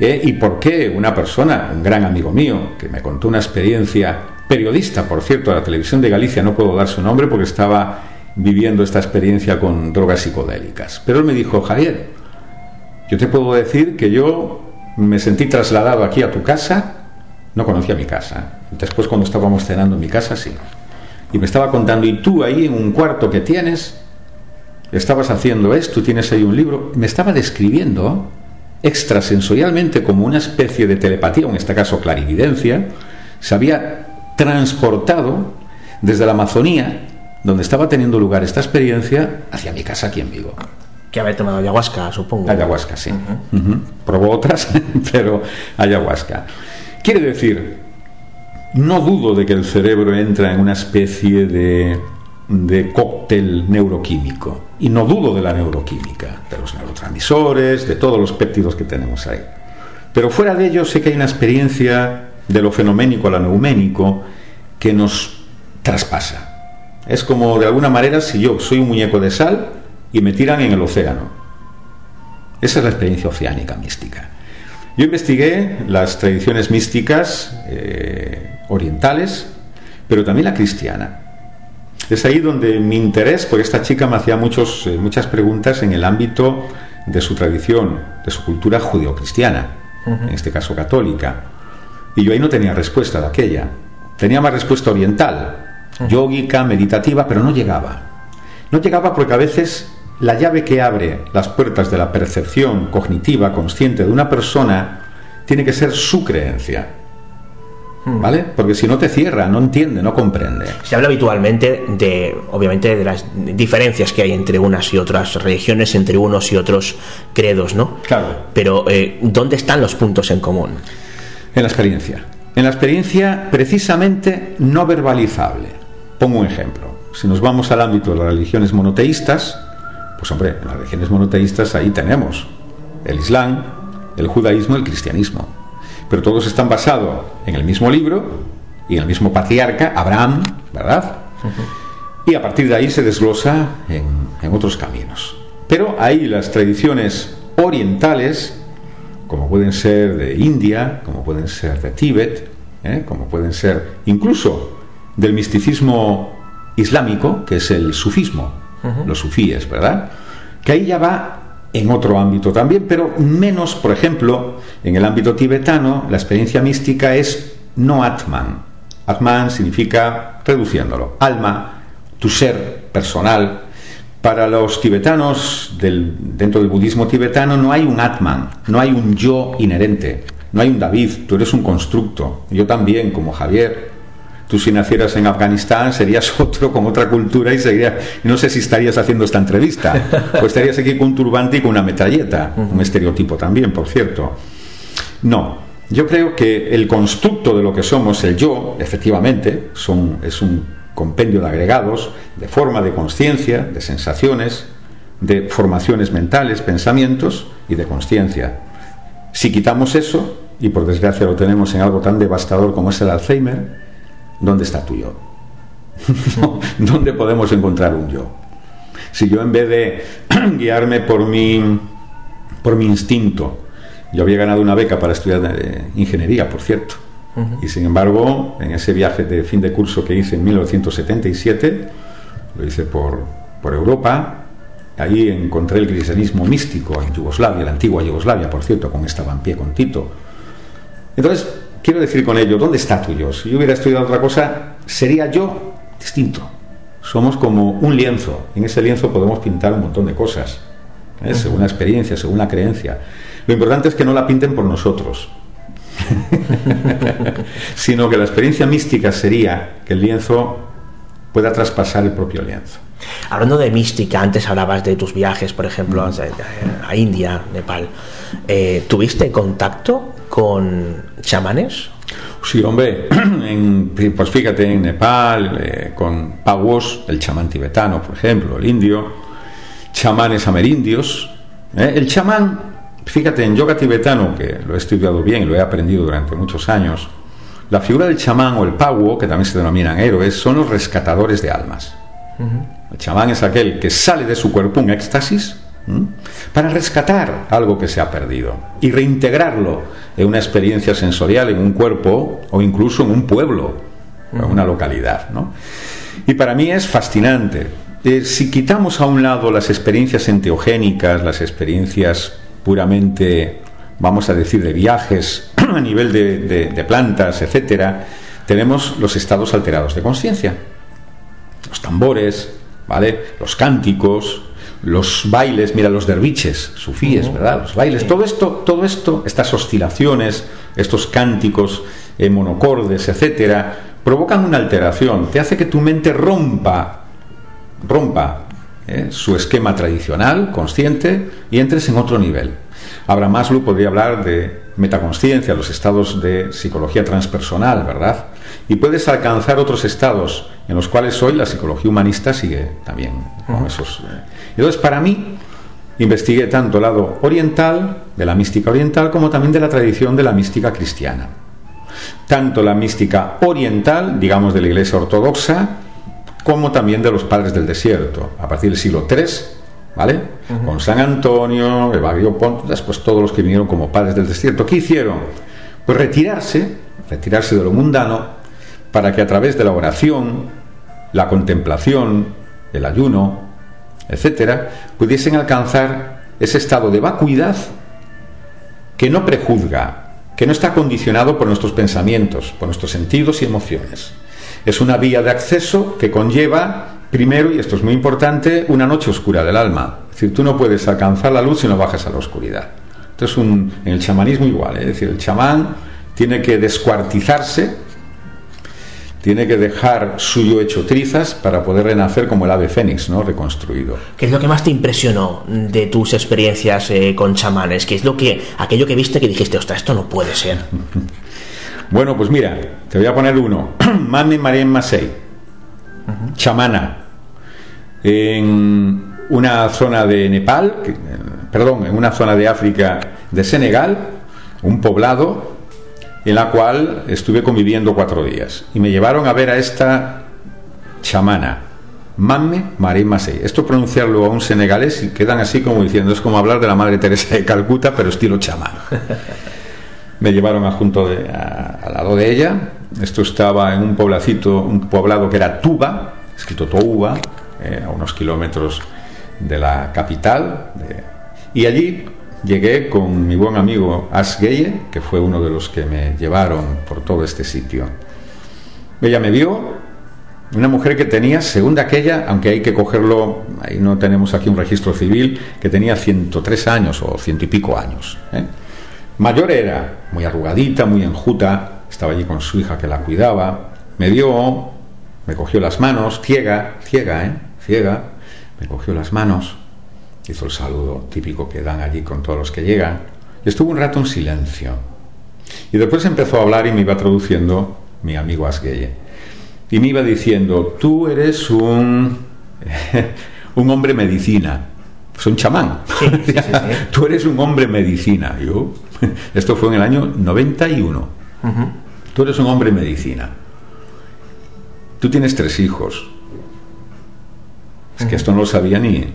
¿Eh? ¿Y por qué una persona, un gran amigo mío, que me contó una experiencia periodista, por cierto, de la televisión de Galicia, no puedo dar su nombre porque estaba viviendo esta experiencia con drogas psicodélicas. Pero él me dijo, Javier, yo te puedo decir que yo me sentí trasladado aquí a tu casa, no conocía mi casa. Después cuando estábamos cenando en mi casa, sí. Y me estaba contando, y tú ahí en un cuarto que tienes, estabas haciendo esto, tienes ahí un libro, me estaba describiendo extrasensorialmente como una especie de telepatía, en este caso clarividencia, se había transportado desde la Amazonía, donde estaba teniendo lugar esta experiencia, hacia mi casa aquí en Vigo. Que haber tomado ayahuasca, supongo. Ayahuasca, sí. Probó otras, pero ayahuasca. Quiere decir, no dudo de que el cerebro entra en una especie de, cóctel neuroquímico. Y no dudo de la neuroquímica, de los neurotransmisores, de todos los péptidos que tenemos ahí. Pero fuera de ello sé que hay una experiencia de lo fenoménico a lo neuménico que nos traspasa. Es como de alguna manera si yo soy un muñeco de sal y me tiran en el océano. Esa es la experiencia oceánica mística. Yo investigué las tradiciones místicas eh, orientales, pero también la cristiana. Es ahí donde mi interés por esta chica me hacía muchos, eh, muchas preguntas en el ámbito de su tradición, de su cultura judeocristiana, en este caso católica. Y yo ahí no tenía respuesta de aquella. Tenía más respuesta oriental, yógica, meditativa, pero no llegaba. No llegaba porque a veces la llave que abre las puertas de la percepción cognitiva consciente de una persona tiene que ser su creencia. ¿Vale? Porque si no te cierra, no entiende, no comprende. Se habla habitualmente de, obviamente, de las diferencias que hay entre unas y otras religiones, entre unos y otros credos, ¿no? Claro. Pero, eh, ¿dónde están los puntos en común? En la experiencia. En la experiencia precisamente no verbalizable. Pongo un ejemplo. Si nos vamos al ámbito de las religiones monoteístas, pues hombre, en las religiones monoteístas ahí tenemos el Islam, el judaísmo y el cristianismo. Pero todos están basados en el mismo libro y en el mismo patriarca, Abraham, ¿verdad? Y a partir de ahí se desglosa en, en otros caminos. Pero ahí las tradiciones orientales como pueden ser de India, como pueden ser de Tíbet, ¿eh? como pueden ser incluso del misticismo islámico, que es el sufismo, los sufíes, ¿verdad? Que ahí ya va en otro ámbito también, pero menos, por ejemplo, en el ámbito tibetano, la experiencia mística es no Atman. Atman significa, reduciéndolo, alma, tu ser personal, para los tibetanos, dentro del budismo tibetano, no hay un Atman, no hay un yo inherente, no hay un David, tú eres un constructo. Yo también, como Javier. Tú si nacieras en Afganistán serías otro con otra cultura y seguiría, no sé si estarías haciendo esta entrevista, o estarías aquí con un turbante y con una metralleta, un estereotipo también, por cierto. No, yo creo que el constructo de lo que somos, el yo, efectivamente, son, es un compendio de agregados, de forma, de conciencia, de sensaciones, de formaciones mentales, pensamientos y de conciencia. Si quitamos eso, y por desgracia lo tenemos en algo tan devastador como es el Alzheimer, ¿dónde está tu yo? ¿Dónde podemos encontrar un yo? Si yo en vez de guiarme por mi, por mi instinto, yo había ganado una beca para estudiar eh, ingeniería, por cierto, y sin embargo, en ese viaje de fin de curso que hice en 1977, lo hice por, por Europa, Ahí encontré el cristianismo místico en Yugoslavia, la antigua Yugoslavia, por cierto, con estaba en pie con Tito. Entonces, quiero decir con ello, ¿dónde está tu yo? Si yo hubiera estudiado otra cosa, sería yo distinto. Somos como un lienzo. En ese lienzo podemos pintar un montón de cosas, ¿eh? según la experiencia, según la creencia. Lo importante es que no la pinten por nosotros, sino que la experiencia mística sería que el lienzo pueda traspasar el propio lienzo. Hablando de mística, antes hablabas de tus viajes, por ejemplo, a India, Nepal. Eh, ¿Tuviste contacto con chamanes? Sí, hombre, pues fíjate, en Nepal, eh, con Pawos, el chamán tibetano, por ejemplo, el indio, chamanes amerindios. ¿eh? El chamán, fíjate, en yoga tibetano, que lo he estudiado bien, lo he aprendido durante muchos años, la figura del chamán o el pawo, que también se denominan héroes, son los rescatadores de almas. El chamán es aquel que sale de su cuerpo en éxtasis para rescatar algo que se ha perdido y reintegrarlo en una experiencia sensorial, en un cuerpo o incluso en un pueblo, en una localidad. Y para mí es fascinante. Eh, si quitamos a un lado las experiencias enteogénicas, las experiencias puramente, vamos a decir, de viajes a nivel de, de plantas, etcétera, tenemos los estados alterados de conciencia. Los tambores, ¿vale? Los cánticos, los bailes, mira los derviches, sufíes, ¿verdad? Los bailes, todo esto, todo esto, estas oscilaciones, estos cánticos eh, monocordes, etcétera, provocan una alteración, te hace que tu mente rompa, rompa eh, su esquema tradicional, consciente, y entres en otro nivel. Abraham Maslow podría hablar de metaconsciencia, los estados de psicología transpersonal, ¿verdad? Y puedes alcanzar otros estados en los cuales hoy la psicología humanista sigue también con esos. Eh. Entonces, para mí, investigué tanto el lado oriental, de la mística oriental, como también de la tradición de la mística cristiana. Tanto la mística oriental, digamos de la Iglesia Ortodoxa, como también de los padres del desierto, a partir del siglo III, ¿vale? Con San Antonio, Evagrio Ponto, después todos los que vinieron como padres del desierto. ¿Qué hicieron? Pues retirarse, retirarse de lo mundano, para que a través de la oración, la contemplación, el ayuno, etcétera, pudiesen alcanzar ese estado de vacuidad que no prejuzga, que no está condicionado por nuestros pensamientos, por nuestros sentidos y emociones. Es una vía de acceso que conlleva Primero, y esto es muy importante, una noche oscura del alma. Es decir, tú no puedes alcanzar la luz si no bajas a la oscuridad. Entonces, un, en el chamanismo igual, ¿eh? es decir, el chamán tiene que descuartizarse, tiene que dejar suyo hecho trizas para poder renacer como el ave fénix, ¿no? Reconstruido. ¿Qué es lo que más te impresionó de tus experiencias eh, con chamanes? ¿Qué es lo que, aquello que viste que dijiste, ostras, esto no puede ser? bueno, pues mira, te voy a poner uno. Mame Marien Masei chamana en una zona de Nepal, perdón, en una zona de África de Senegal, un poblado en la cual estuve conviviendo cuatro días y me llevaron a ver a esta chamana, Mamme Marie Masei. Esto pronunciarlo a un senegalés y quedan así como diciendo, es como hablar de la Madre Teresa de Calcuta, pero estilo chamán. me llevaron a junto de, al lado de ella. Esto estaba en un poblacito, un poblado que era Tuba, escrito Touba, eh, a unos kilómetros de la capital. y allí llegué con mi buen amigo As Geye, que fue uno de los que me llevaron por todo este sitio. Ella me vio, una mujer que tenía, según aquella, aunque hay que cogerlo, ahí no tenemos aquí un registro civil, que tenía 103 años o ciento y pico años. ¿eh? Mayor era, muy arrugadita, muy enjuta, estaba allí con su hija que la cuidaba, me vio, me cogió las manos, ciega, ciega, ¿eh? Ciega, me cogió las manos, hizo el saludo típico que dan allí con todos los que llegan, y estuvo un rato en silencio. Y después empezó a hablar y me iba traduciendo mi amigo Asgueye. Y me iba diciendo, tú eres un, un hombre medicina, Soy un chamán. Tú eres un hombre medicina. Yo, esto fue en el año 91. Tú eres un hombre medicina. Tú tienes tres hijos. Es que esto no lo sabía ni,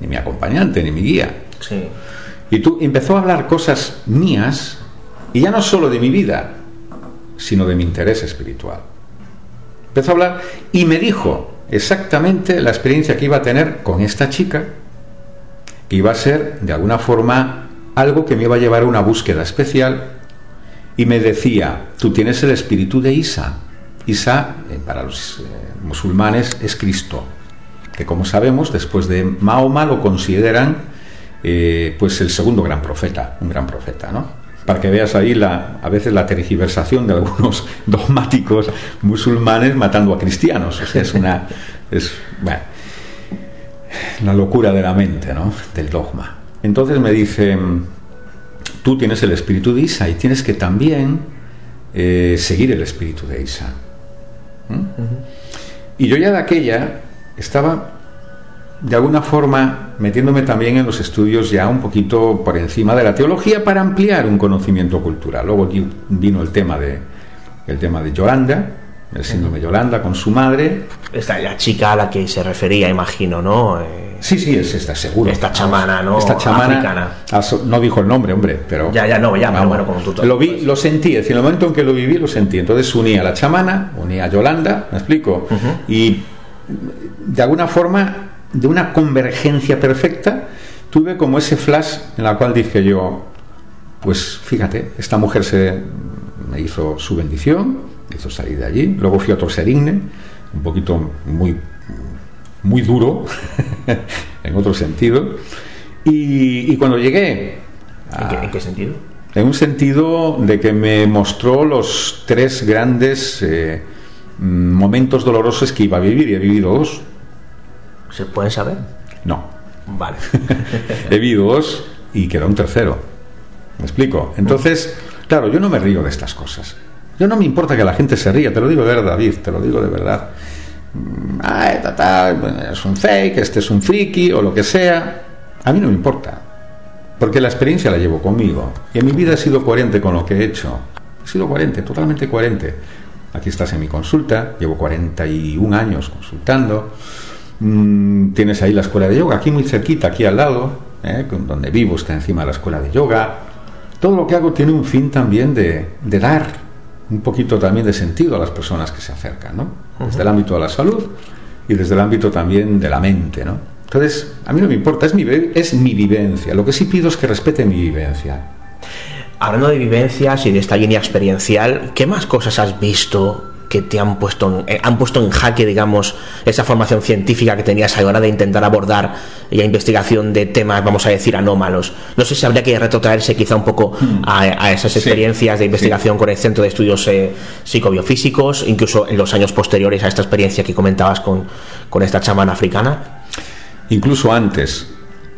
ni, mi acompañante, ni mi guía. Y tú empezó a hablar cosas mías, y ya no solo de mi vida, sino de mi interés espiritual. Empezó a hablar y me dijo exactamente la experiencia que iba a tener con esta chica, que iba a ser de alguna forma algo que me iba a llevar a una búsqueda especial, y me decía, tú tienes el espíritu de Isa. Isa, eh, para los eh, musulmanes, es Cristo que como sabemos, después de Mahoma lo consideran eh, pues el segundo gran profeta, un gran profeta, ¿no? Para que veas ahí la, a veces la tergiversación de algunos dogmáticos musulmanes matando a cristianos. O sea, es una, es, bueno, la locura de la mente, ¿no? Del dogma. Entonces me dice, tú tienes el espíritu de Isa y tienes que también eh, seguir el espíritu de Isa. Y yo ya de aquella estaba de alguna forma metiéndome también en los estudios ya un poquito por encima de la teología para ampliar un conocimiento cultural. Luego vino el tema de el tema de Yolanda, el síndrome de Yolanda con su madre. Esta la chica a la que se refería, imagino, ¿no? Eh, sí, sí, es esta, seguro. Esta chamana, ¿no? Esta chamana. No dijo el nombre, hombre, pero. Ya, ya, no, ya, bueno, como tú Lo vi, lo sentí, es decir, en el momento en que lo viví, lo sentí. Entonces unía a la chamana, unía a Yolanda, ¿me explico? Y de alguna forma, de una convergencia perfecta, tuve como ese flash en la cual dije yo, pues fíjate, esta mujer se me hizo su bendición, me hizo salir de allí, luego fui a otro serigne, un poquito muy, muy duro, en otro sentido, y, cuando llegué... ¿En, qué, sentido? En un sentido de que me mostró los tres grandes eh, momentos dolorosos que iba a vivir, y he vivido dos. ¿Se pueden saber? No. Vale. He vivido dos y queda un tercero. ¿Me explico? Entonces, claro, yo no me río de estas cosas. Yo no me importa que la gente se ría, te lo digo de verdad, David, te lo digo de verdad. Mm, Ay, es un fake, este es un friki o lo que sea. A mí no me importa. Porque la experiencia la llevo conmigo. Y en mi vida he sido coherente con lo que he hecho. He sido coherente, totalmente coherente. Aquí estás en mi consulta, llevo 41 años consultando. Mm, tienes ahí la escuela de yoga, aquí muy cerquita, aquí al lado, ¿eh? donde vivo está encima de la escuela de yoga. Todo lo que hago tiene un fin también de, dar un poquito también de sentido a las personas que se acercan, ¿no? Desde el ámbito de la salud y desde el ámbito también de la mente, ¿no? Entonces, a mí no me importa, es mi, es mi vivencia. Lo que sí pido es que respete mi vivencia. Hablando de vivencias y de esta línea experiencial, ¿qué más cosas has visto que te han puesto en, eh, han puesto en jaque, digamos, esa formación científica que tenías a la hora de intentar abordar la investigación de temas, vamos a decir, anómalos. No sé si habría que retrotraerse quizá un poco hmm. a, esas experiencias de investigación con el Centro de Estudios eh, Psicobiofísicos, incluso en los años posteriores a esta experiencia que comentabas con, con esta chamana africana. Incluso antes,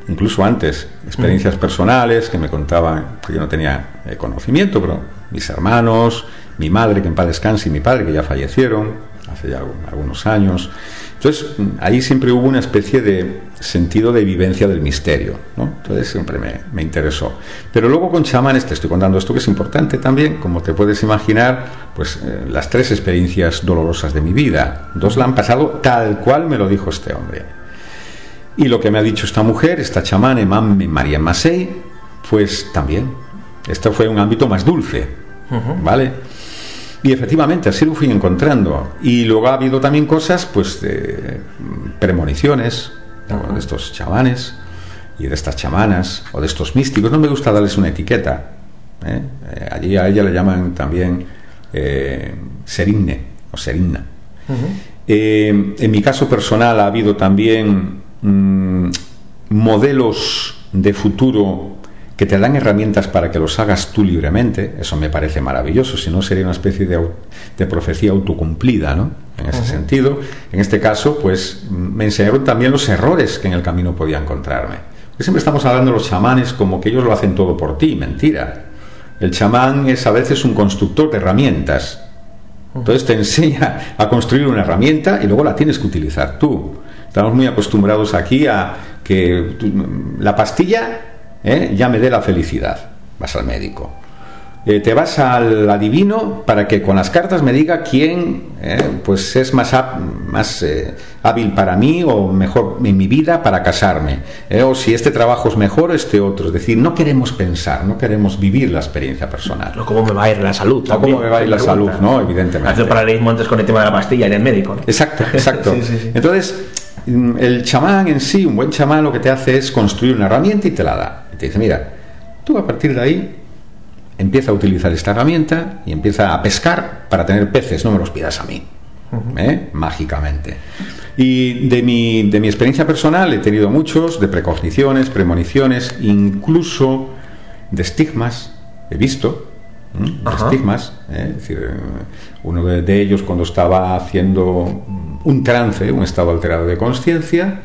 incluso antes, experiencias hmm. personales que me contaban, que yo no tenía eh, conocimiento, pero mis hermanos, mi madre, que en paz descanse, y mi padre, que ya fallecieron hace ya algunos años. Entonces, ahí siempre hubo una especie de sentido de vivencia del misterio, ¿no? Entonces siempre me, interesó. Pero luego con chamanes, te estoy contando esto que es importante también, como te puedes imaginar, pues eh, las tres experiencias dolorosas de mi vida. Dos la han pasado tal cual me lo dijo este hombre. Y lo que me ha dicho esta mujer, esta chamán, Mami María Masei, pues también. Esto fue un ámbito más dulce, ¿vale? Y efectivamente, así lo fui encontrando. Y luego ha habido también cosas, pues, de premoniciones de estos chamanes y de estas chamanas o de estos místicos. No me gusta darles una etiqueta. ¿eh? Eh, allí a ella le llaman también eh, serinne o serinna. en mi caso personal ha habido también mm, modelos de futuro que te dan herramientas para que los hagas tú libremente, eso me parece maravilloso, si no sería una especie de, de profecía autocumplida, ¿no? En ese sentido, en este caso, pues me enseñaron también los errores que en el camino podía encontrarme. siempre estamos hablando de los chamanes como que ellos lo hacen todo por ti, mentira. El chamán es a veces un constructor de herramientas. Entonces te enseña a construir una herramienta y luego la tienes que utilizar tú. Estamos muy acostumbrados aquí a que la pastilla ¿eh? ya me dé la felicidad. Vas al médico. Eh, te vas al adivino para que con las cartas me diga quién eh, pues es más, más eh, hábil para mí o mejor en mi vida para casarme o si este trabajo es mejor este otro. Es decir no queremos pensar no queremos vivir la experiencia personal. O cómo me va a ir la salud o cómo me va a ir la salud no evidentemente. Hace paralelismo antes con el tema de la pastilla en el médico exacto exacto. Entonces mm, el chamán en sí un buen chamán lo que te hace es construir una herramienta y te la da y te dice mira tú a partir de ahí empieza a utilizar esta herramienta y empieza a pescar para tener peces, no me los pidas a mí, ¿eh? mágicamente. Y de mi, de mi experiencia personal he tenido muchos, de precogniciones, premoniciones, incluso de estigmas, he visto, estigmas, ¿eh? es decir, uno de, ellos cuando estaba haciendo un trance, un estado alterado de conciencia,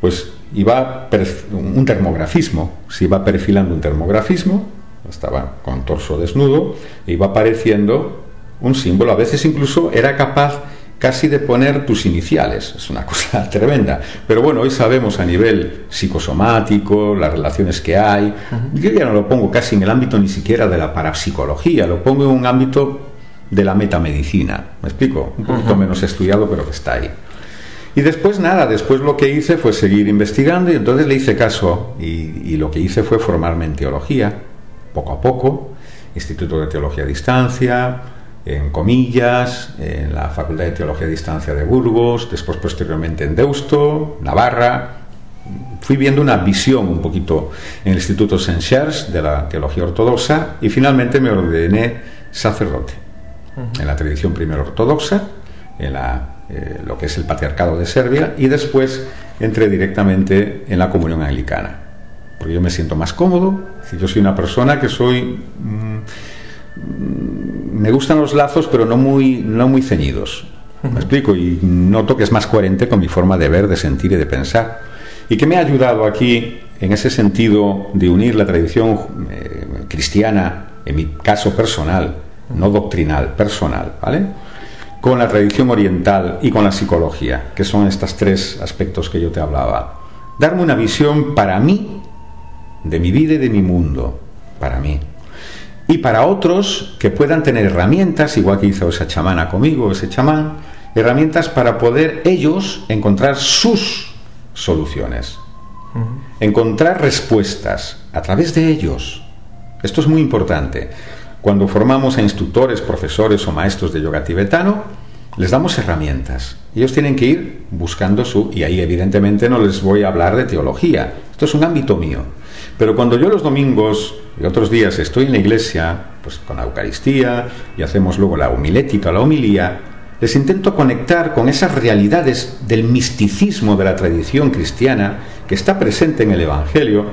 pues iba un termografismo, se iba perfilando un termografismo estaba con torso desnudo, e iba apareciendo un símbolo. A veces incluso era capaz casi de poner tus iniciales. Es una cosa tremenda. Pero bueno, hoy sabemos a nivel psicosomático, las relaciones que hay. Yo ya no lo pongo casi en el ámbito ni siquiera de la parapsicología, lo pongo en un ámbito de la metamedicina. ¿Me explico? Un poquito menos estudiado, pero que está ahí. Y después nada, después lo que hice fue seguir investigando y entonces le hice caso y, y lo que hice fue formarme en teología poco a poco, Instituto de Teología a Distancia, en Comillas, en la Facultad de Teología a Distancia de Burgos, después posteriormente en Deusto, Navarra. Fui viendo una visión un poquito en el Instituto saint Charles de la Teología Ortodoxa y finalmente me ordené sacerdote en la tradición primero ortodoxa, en la, eh, lo que es el Patriarcado de Serbia y después entré directamente en la Comunión Anglicana porque yo me siento más cómodo. Si yo soy una persona que soy mm, me gustan los lazos, pero no muy no muy ceñidos. Me explico y noto que es más coherente con mi forma de ver, de sentir y de pensar. Y que me ha ayudado aquí en ese sentido de unir la tradición eh, cristiana, en mi caso personal, no doctrinal, personal, ¿vale? Con la tradición oriental y con la psicología, que son estos tres aspectos que yo te hablaba. Darme una visión para mí de mi vida y de mi mundo, para mí. Y para otros que puedan tener herramientas, igual que hizo esa chamana conmigo, ese chamán, herramientas para poder ellos encontrar sus soluciones, encontrar respuestas a través de ellos. Esto es muy importante. Cuando formamos a instructores, profesores o maestros de yoga tibetano, les damos herramientas. Ellos tienen que ir buscando su... Y ahí evidentemente no les voy a hablar de teología. Esto es un ámbito mío. Pero cuando yo los domingos y otros días estoy en la iglesia, pues con la Eucaristía y hacemos luego la homilética, la homilía, les intento conectar con esas realidades del misticismo de la tradición cristiana que está presente en el Evangelio,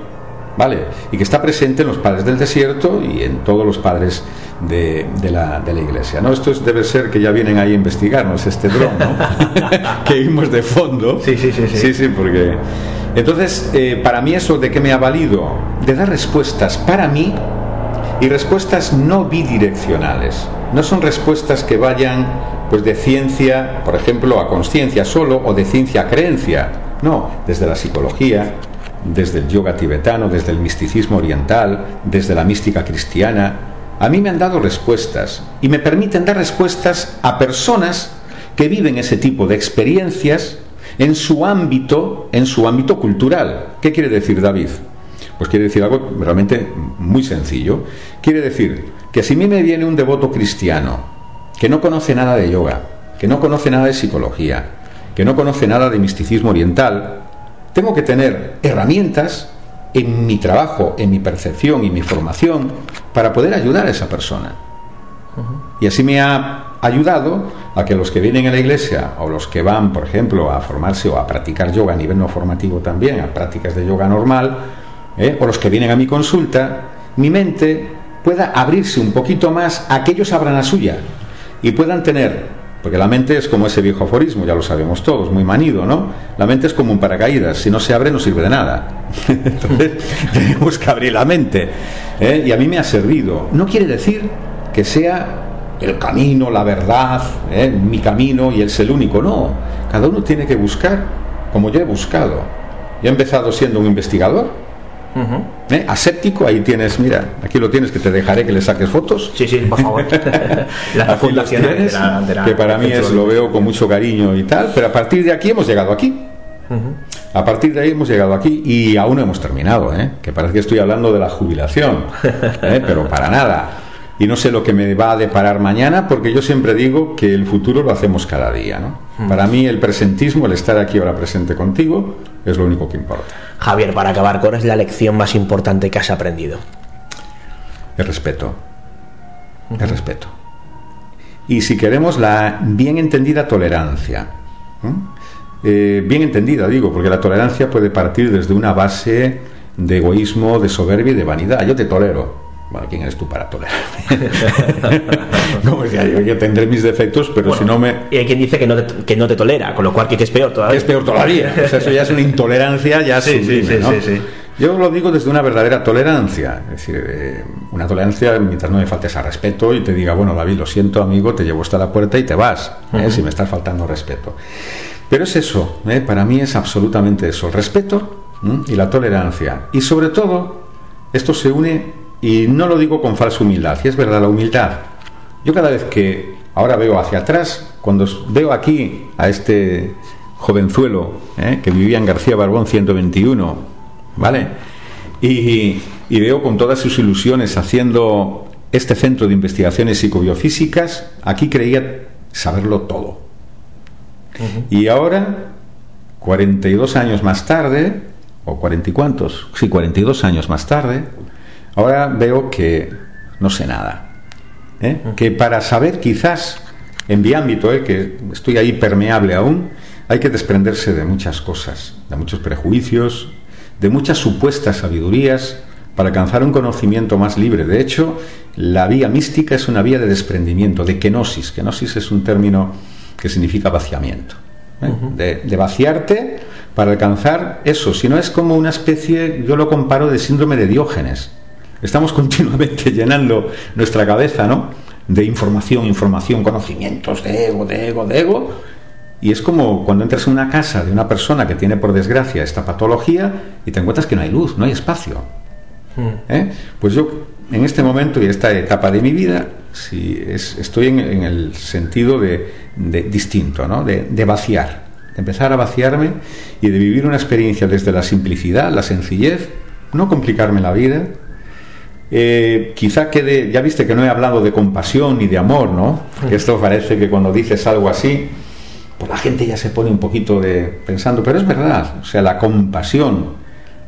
¿vale? Y que está presente en los padres del desierto y en todos los padres de, la, de la, iglesia, ¿no? Esto debe ser que ya vienen ahí a investigarnos este dron, ¿no? que vimos de fondo. Sí, sí, sí. Sí, sí, sí porque entonces, eh, para mí eso de qué me ha valido, de dar respuestas para mí y respuestas no bidireccionales. No son respuestas que vayan pues de ciencia, por ejemplo, a conciencia solo o de ciencia a creencia. No, desde la psicología, desde el yoga tibetano, desde el misticismo oriental, desde la mística cristiana. A mí me han dado respuestas y me permiten dar respuestas a personas que viven ese tipo de experiencias en su ámbito, en su ámbito cultural. ¿Qué quiere decir David? Pues quiere decir algo realmente muy sencillo. Quiere decir que si a mí me viene un devoto cristiano que no conoce nada de yoga, que no conoce nada de psicología, que no conoce nada de misticismo oriental, tengo que tener herramientas en mi trabajo, en mi percepción y mi formación para poder ayudar a esa persona. Y así me ha ayudado a que los que vienen a la iglesia o los que van, por ejemplo, a formarse o a practicar yoga a nivel no formativo también, a prácticas de yoga normal, ¿eh? o los que vienen a mi consulta, mi mente pueda abrirse un poquito más a que ellos abran la suya y puedan tener, porque la mente es como ese viejo aforismo, ya lo sabemos todos, muy manido, ¿no? La mente es como un paracaídas, si no se abre no sirve de nada. Entonces tenemos que abrir la mente. ¿eh? Y a mí me ha servido. No quiere decir que sea el camino, la verdad, ¿eh? mi camino y el único. No, cada uno tiene que buscar como yo he buscado. Yo he empezado siendo un investigador, ¿eh? aséptico, ahí tienes, mira, aquí lo tienes, que te dejaré que le saques fotos. Sí, sí, por favor. Las fundaciones, que para mí es, lo veo con mucho cariño y tal, pero a partir de aquí hemos llegado aquí. A partir de ahí hemos llegado aquí y aún no hemos terminado, ¿eh? que parece que estoy hablando de la jubilación, ¿eh? pero para nada. Y no sé lo que me va a deparar mañana, porque yo siempre digo que el futuro lo hacemos cada día. ¿no? Para mí el presentismo, el estar aquí ahora presente contigo, es lo único que importa. Javier, para acabar, ¿cuál es la lección más importante que has aprendido? El respeto. El respeto. Y si queremos la bien entendida tolerancia. Eh, bien entendida, digo, porque la tolerancia puede partir desde una base de egoísmo, de soberbia y de vanidad. Yo te tolero. Bueno, ¿quién eres tú para tolerarme? Como decía yo, yo tendré mis defectos, pero si no me... Y hay quien dice que no, te, que no te tolera, con lo cual que, es peor todavía. Es peor todavía. O sea, eso ya es una intolerancia ya sí, sí, sí, sí, Yo lo digo desde una verdadera tolerancia, es decir, eh, una tolerancia mientras no me faltes a respeto y te diga, bueno, David, lo siento, amigo, te llevo hasta la puerta y te vas, ¿eh? si me estás faltando respeto. Pero es eso, ¿eh? para mí es absolutamente eso, el respeto y la tolerancia. Y sobre todo, esto se une, y no lo digo con falsa humildad, y es verdad, la humildad. Yo cada vez que ahora veo hacia atrás, cuando veo aquí a este jovenzuelo ¿eh? que vivía en García Barbón 121, ¿vale? Y, y veo con todas sus ilusiones haciendo este centro de investigaciones psicobiofísicas, aquí creía saberlo todo. Y ahora, 42 años más tarde, o 40 y cuantos, sí, 42 años más tarde, ahora veo que no sé nada. ¿eh? Que para saber quizás, en mi ámbito, ¿eh? que estoy ahí permeable aún, hay que desprenderse de muchas cosas, de muchos prejuicios, de muchas supuestas sabidurías para alcanzar un conocimiento más libre. De hecho, la vía mística es una vía de desprendimiento, de kenosis. Kenosis es un término que significa vaciamiento. ¿eh? de, vaciarte para alcanzar eso. Si no es como una especie, yo lo comparo de síndrome de Diógenes. Estamos continuamente llenando nuestra cabeza, ¿no? De información, información, conocimientos, de ego, de ego, de ego. Y es como cuando entras en una casa de una persona que tiene, por desgracia, esta patología y te encuentras que no hay luz, no hay espacio. ¿Eh? Pues yo, en este momento y esta etapa de mi vida, si estoy en, el sentido de, distinto, ¿no? de, vaciar, de empezar a vaciarme y de vivir una experiencia desde la simplicidad, la sencillez, no complicarme la vida. Eh, quizá quede, ya viste que no he hablado de compasión ni de amor, ¿no? Que esto parece que cuando dices algo así, pues la gente ya se pone un poquito de pensando, pero es verdad, o sea, la compasión,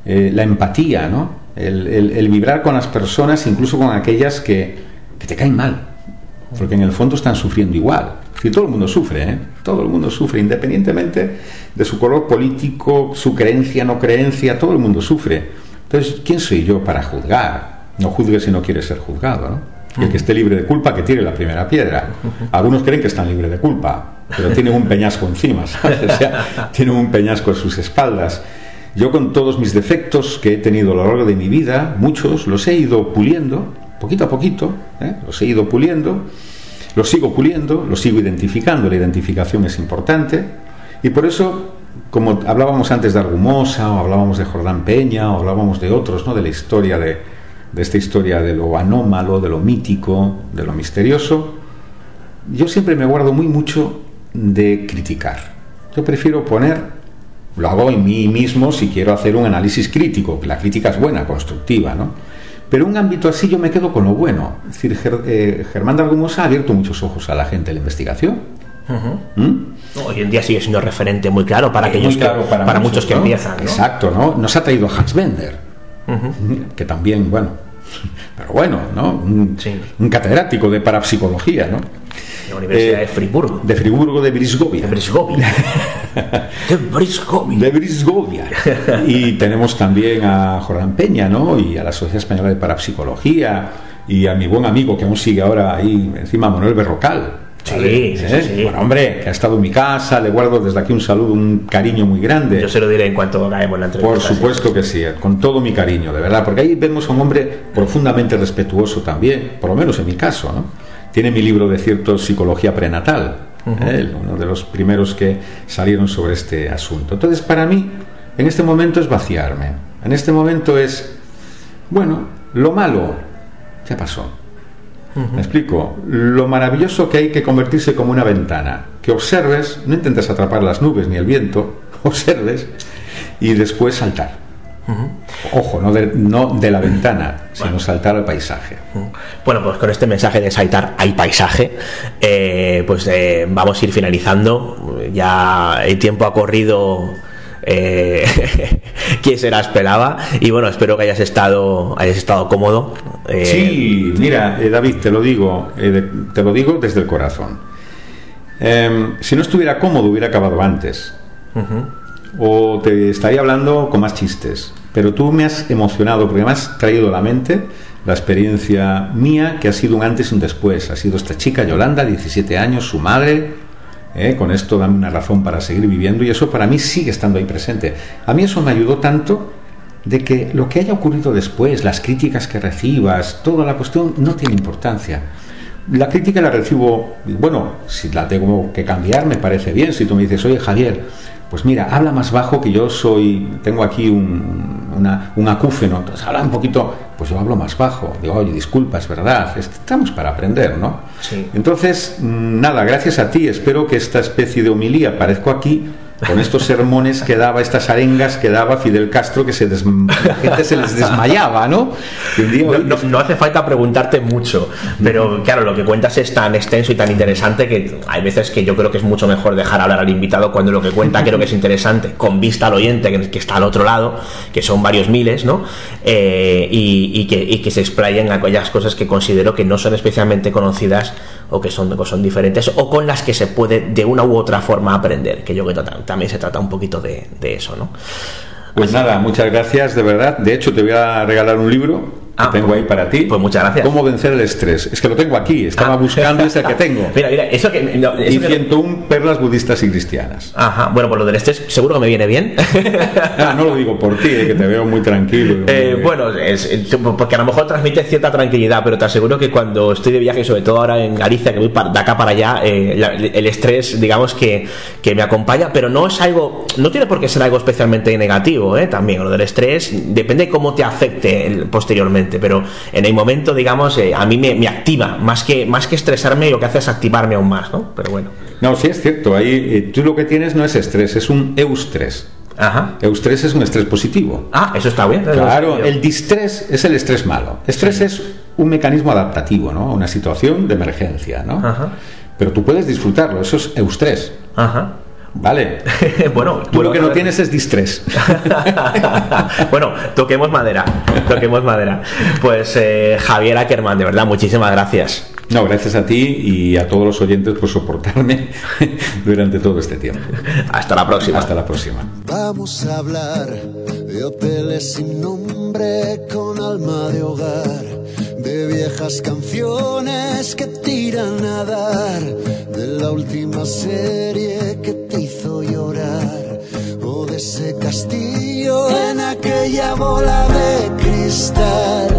eh, la empatía, ¿no? el, vibrar con las personas, incluso con aquellas que, te caen mal, porque en el fondo están sufriendo igual. Si todo el mundo sufre, ¿eh? todo el mundo sufre, independientemente de su color político, su creencia, no creencia, todo el mundo sufre. Entonces, ¿quién soy yo para juzgar? No juzgue si no quiere ser juzgado, ¿no? El que esté libre de culpa, que tire la primera piedra. Algunos creen que están libres de culpa, pero tienen un peñasco encima, ¿sabes? O sea, tienen un peñasco en sus espaldas. Yo con todos mis defectos que he tenido a lo largo de mi vida, muchos, los he ido puliendo, poquito a poquito, ¿eh? los he ido puliendo, los sigo puliendo, los sigo identificando, la identificación es importante, y por eso, como hablábamos antes de Argumosa, o hablábamos de Jordán Peña, o hablábamos de otros, ¿no? de la historia de, de esta historia de lo anómalo, de lo mítico, de lo misterioso, yo siempre me guardo muy mucho de criticar. Yo prefiero poner lo hago en mí mismo si quiero hacer un análisis crítico, que la crítica es buena, constructiva, ¿no? Pero un ámbito así yo me quedo con lo bueno. Es decir, eh, Germán de Argumosa ha abierto muchos ojos a la gente de la investigación. ¿Mm? Hoy en día sigue siendo referente muy claro para aquellos para, muchos, que empiezan. Exacto, ¿no? Nos ha traído Hans Bender, que también, bueno, pero bueno, ¿no? Un, catedrático de parapsicología, ¿no? La Universidad de Friburgo. De Friburgo de Brisgovia. De Brisgovia. de Brisgovia. De Brisgovia. Y tenemos también a Jordán Peña, ¿no? Y a la Sociedad Española de Parapsicología y a mi buen amigo que aún sigue ahora ahí encima, Manuel Berrocal. Sí, sí, sí, Bueno, hombre, que ha estado en mi casa, le guardo desde aquí un saludo, un cariño muy grande. Yo se lo diré en cuanto caemos la entrevista. Por supuesto que sí, con todo mi cariño, de verdad, porque ahí vemos a un hombre profundamente respetuoso también, por lo menos en mi caso, ¿no? Tiene mi libro de cierto psicología prenatal, él, uno de los primeros que salieron sobre este asunto. Entonces, para mí, en este momento es vaciarme. En este momento es, bueno, lo malo ya pasó. ¿Me explico? Lo maravilloso que hay que convertirse como una ventana. Que observes, no intentes atrapar las nubes ni el viento, observes y después saltar. Ojo, no de, no de la ventana, sino saltar al paisaje. Bueno, pues con este mensaje de saltar al paisaje, eh, pues eh, vamos a ir finalizando. Ya el tiempo ha corrido eh, quién se la esperaba y bueno espero que hayas estado hayas estado cómodo eh, sí mira eh, David te lo digo eh, te lo digo desde el corazón em, si no estuviera cómodo hubiera acabado antes o te estaría hablando con más chistes pero tú me has emocionado porque me has traído a la mente la experiencia mía que ha sido un antes y un después ha sido esta chica Yolanda 17 años su madre ¿eh? con esto dame una razón para seguir viviendo y eso para mí sigue estando ahí presente. A mí eso me ayudó tanto de que lo que haya ocurrido después, las críticas que recibas, toda la cuestión no tiene importancia. La crítica la recibo, bueno, si la tengo que cambiar me parece bien, si tú me dices, oye Javier, pues mira, habla más bajo que yo soy, tengo aquí un, un acúfeno, entonces habla un poquito, pues yo hablo más bajo, digo, oye, disculpa, es verdad, estamos para aprender, ¿no? Sí. Entonces, mm, nada, gracias a ti, espero que esta especie de homilía, parezco aquí, con estos sermones que daba, estas arengas que daba Fidel Castro, que se la gente se les desmayaba, ¿no? no, hace falta preguntarte mucho, pero claro, lo que cuentas es tan extenso y tan interesante que hay veces que yo creo que es mucho mejor dejar hablar al invitado cuando lo que cuenta creo que es interesante, con vista al oyente que, está al otro lado, que son varios miles, ¿no? Eh, y, que, y que se explayen aquellas cosas que considero que no son especialmente conocidas o que son, son diferentes o con las que se puede de una u otra forma aprender, que yo creo que también se trata un poquito de, eso, ¿no? Pues nada, muchas gracias, de verdad. De hecho, te voy a regalar un libro Ah, tengo ahí para ti. Pues muchas gracias. ¿Cómo vencer el estrés? Es que lo tengo aquí, estaba ah. buscando ese que tengo. mira, mira, eso que. y 101 perlas budistas y cristianas. Ajá, bueno, por lo del estrés, seguro que me viene bien. ah, no lo digo por ti, eh, que te veo muy tranquilo. Eh, bueno, es, porque a lo mejor transmite cierta tranquilidad, pero te aseguro que cuando estoy de viaje, sobre todo ahora en Galicia, que voy de acá para allá, eh, el estrés, digamos que, que me acompaña, pero no es algo. No tiene por qué ser algo especialmente negativo, ¿eh? También, lo del estrés, depende de cómo te afecte posteriormente, pero en el momento, digamos, eh, a mí me, activa, más que, más que estresarme, lo que hace es activarme aún más, ¿no? Pero bueno. No, sí es cierto, ahí eh, tú lo que tienes no es estrés, es un eustrés. Ajá. Eustrés es un estrés positivo. Ah, eso está bien. Claro, el distrés es el estrés malo. Estrés es un mecanismo adaptativo, ¿no? Una situación de emergencia, ¿no? Ajá. Pero tú puedes disfrutarlo, eso es eustrés. Ajá. Vale. bueno, tú lo que no tienes es distrés. bueno, toquemos madera. Toquemos madera. Pues eh, Javier Ackerman, de verdad, muchísimas gracias. No, gracias a ti y a todos los oyentes por soportarme durante todo este tiempo. Hasta la próxima. Hasta la próxima. Vamos a hablar de hoteles sin nombre con alma de hogar, de viejas canciones que tiran a dar, de la última serie que te hizo llorar, o de ese castillo en aquella bola de cristal,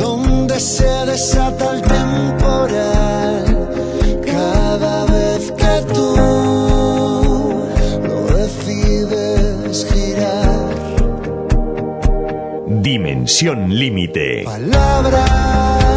donde se desata el temporal Dimensión límite. Palabras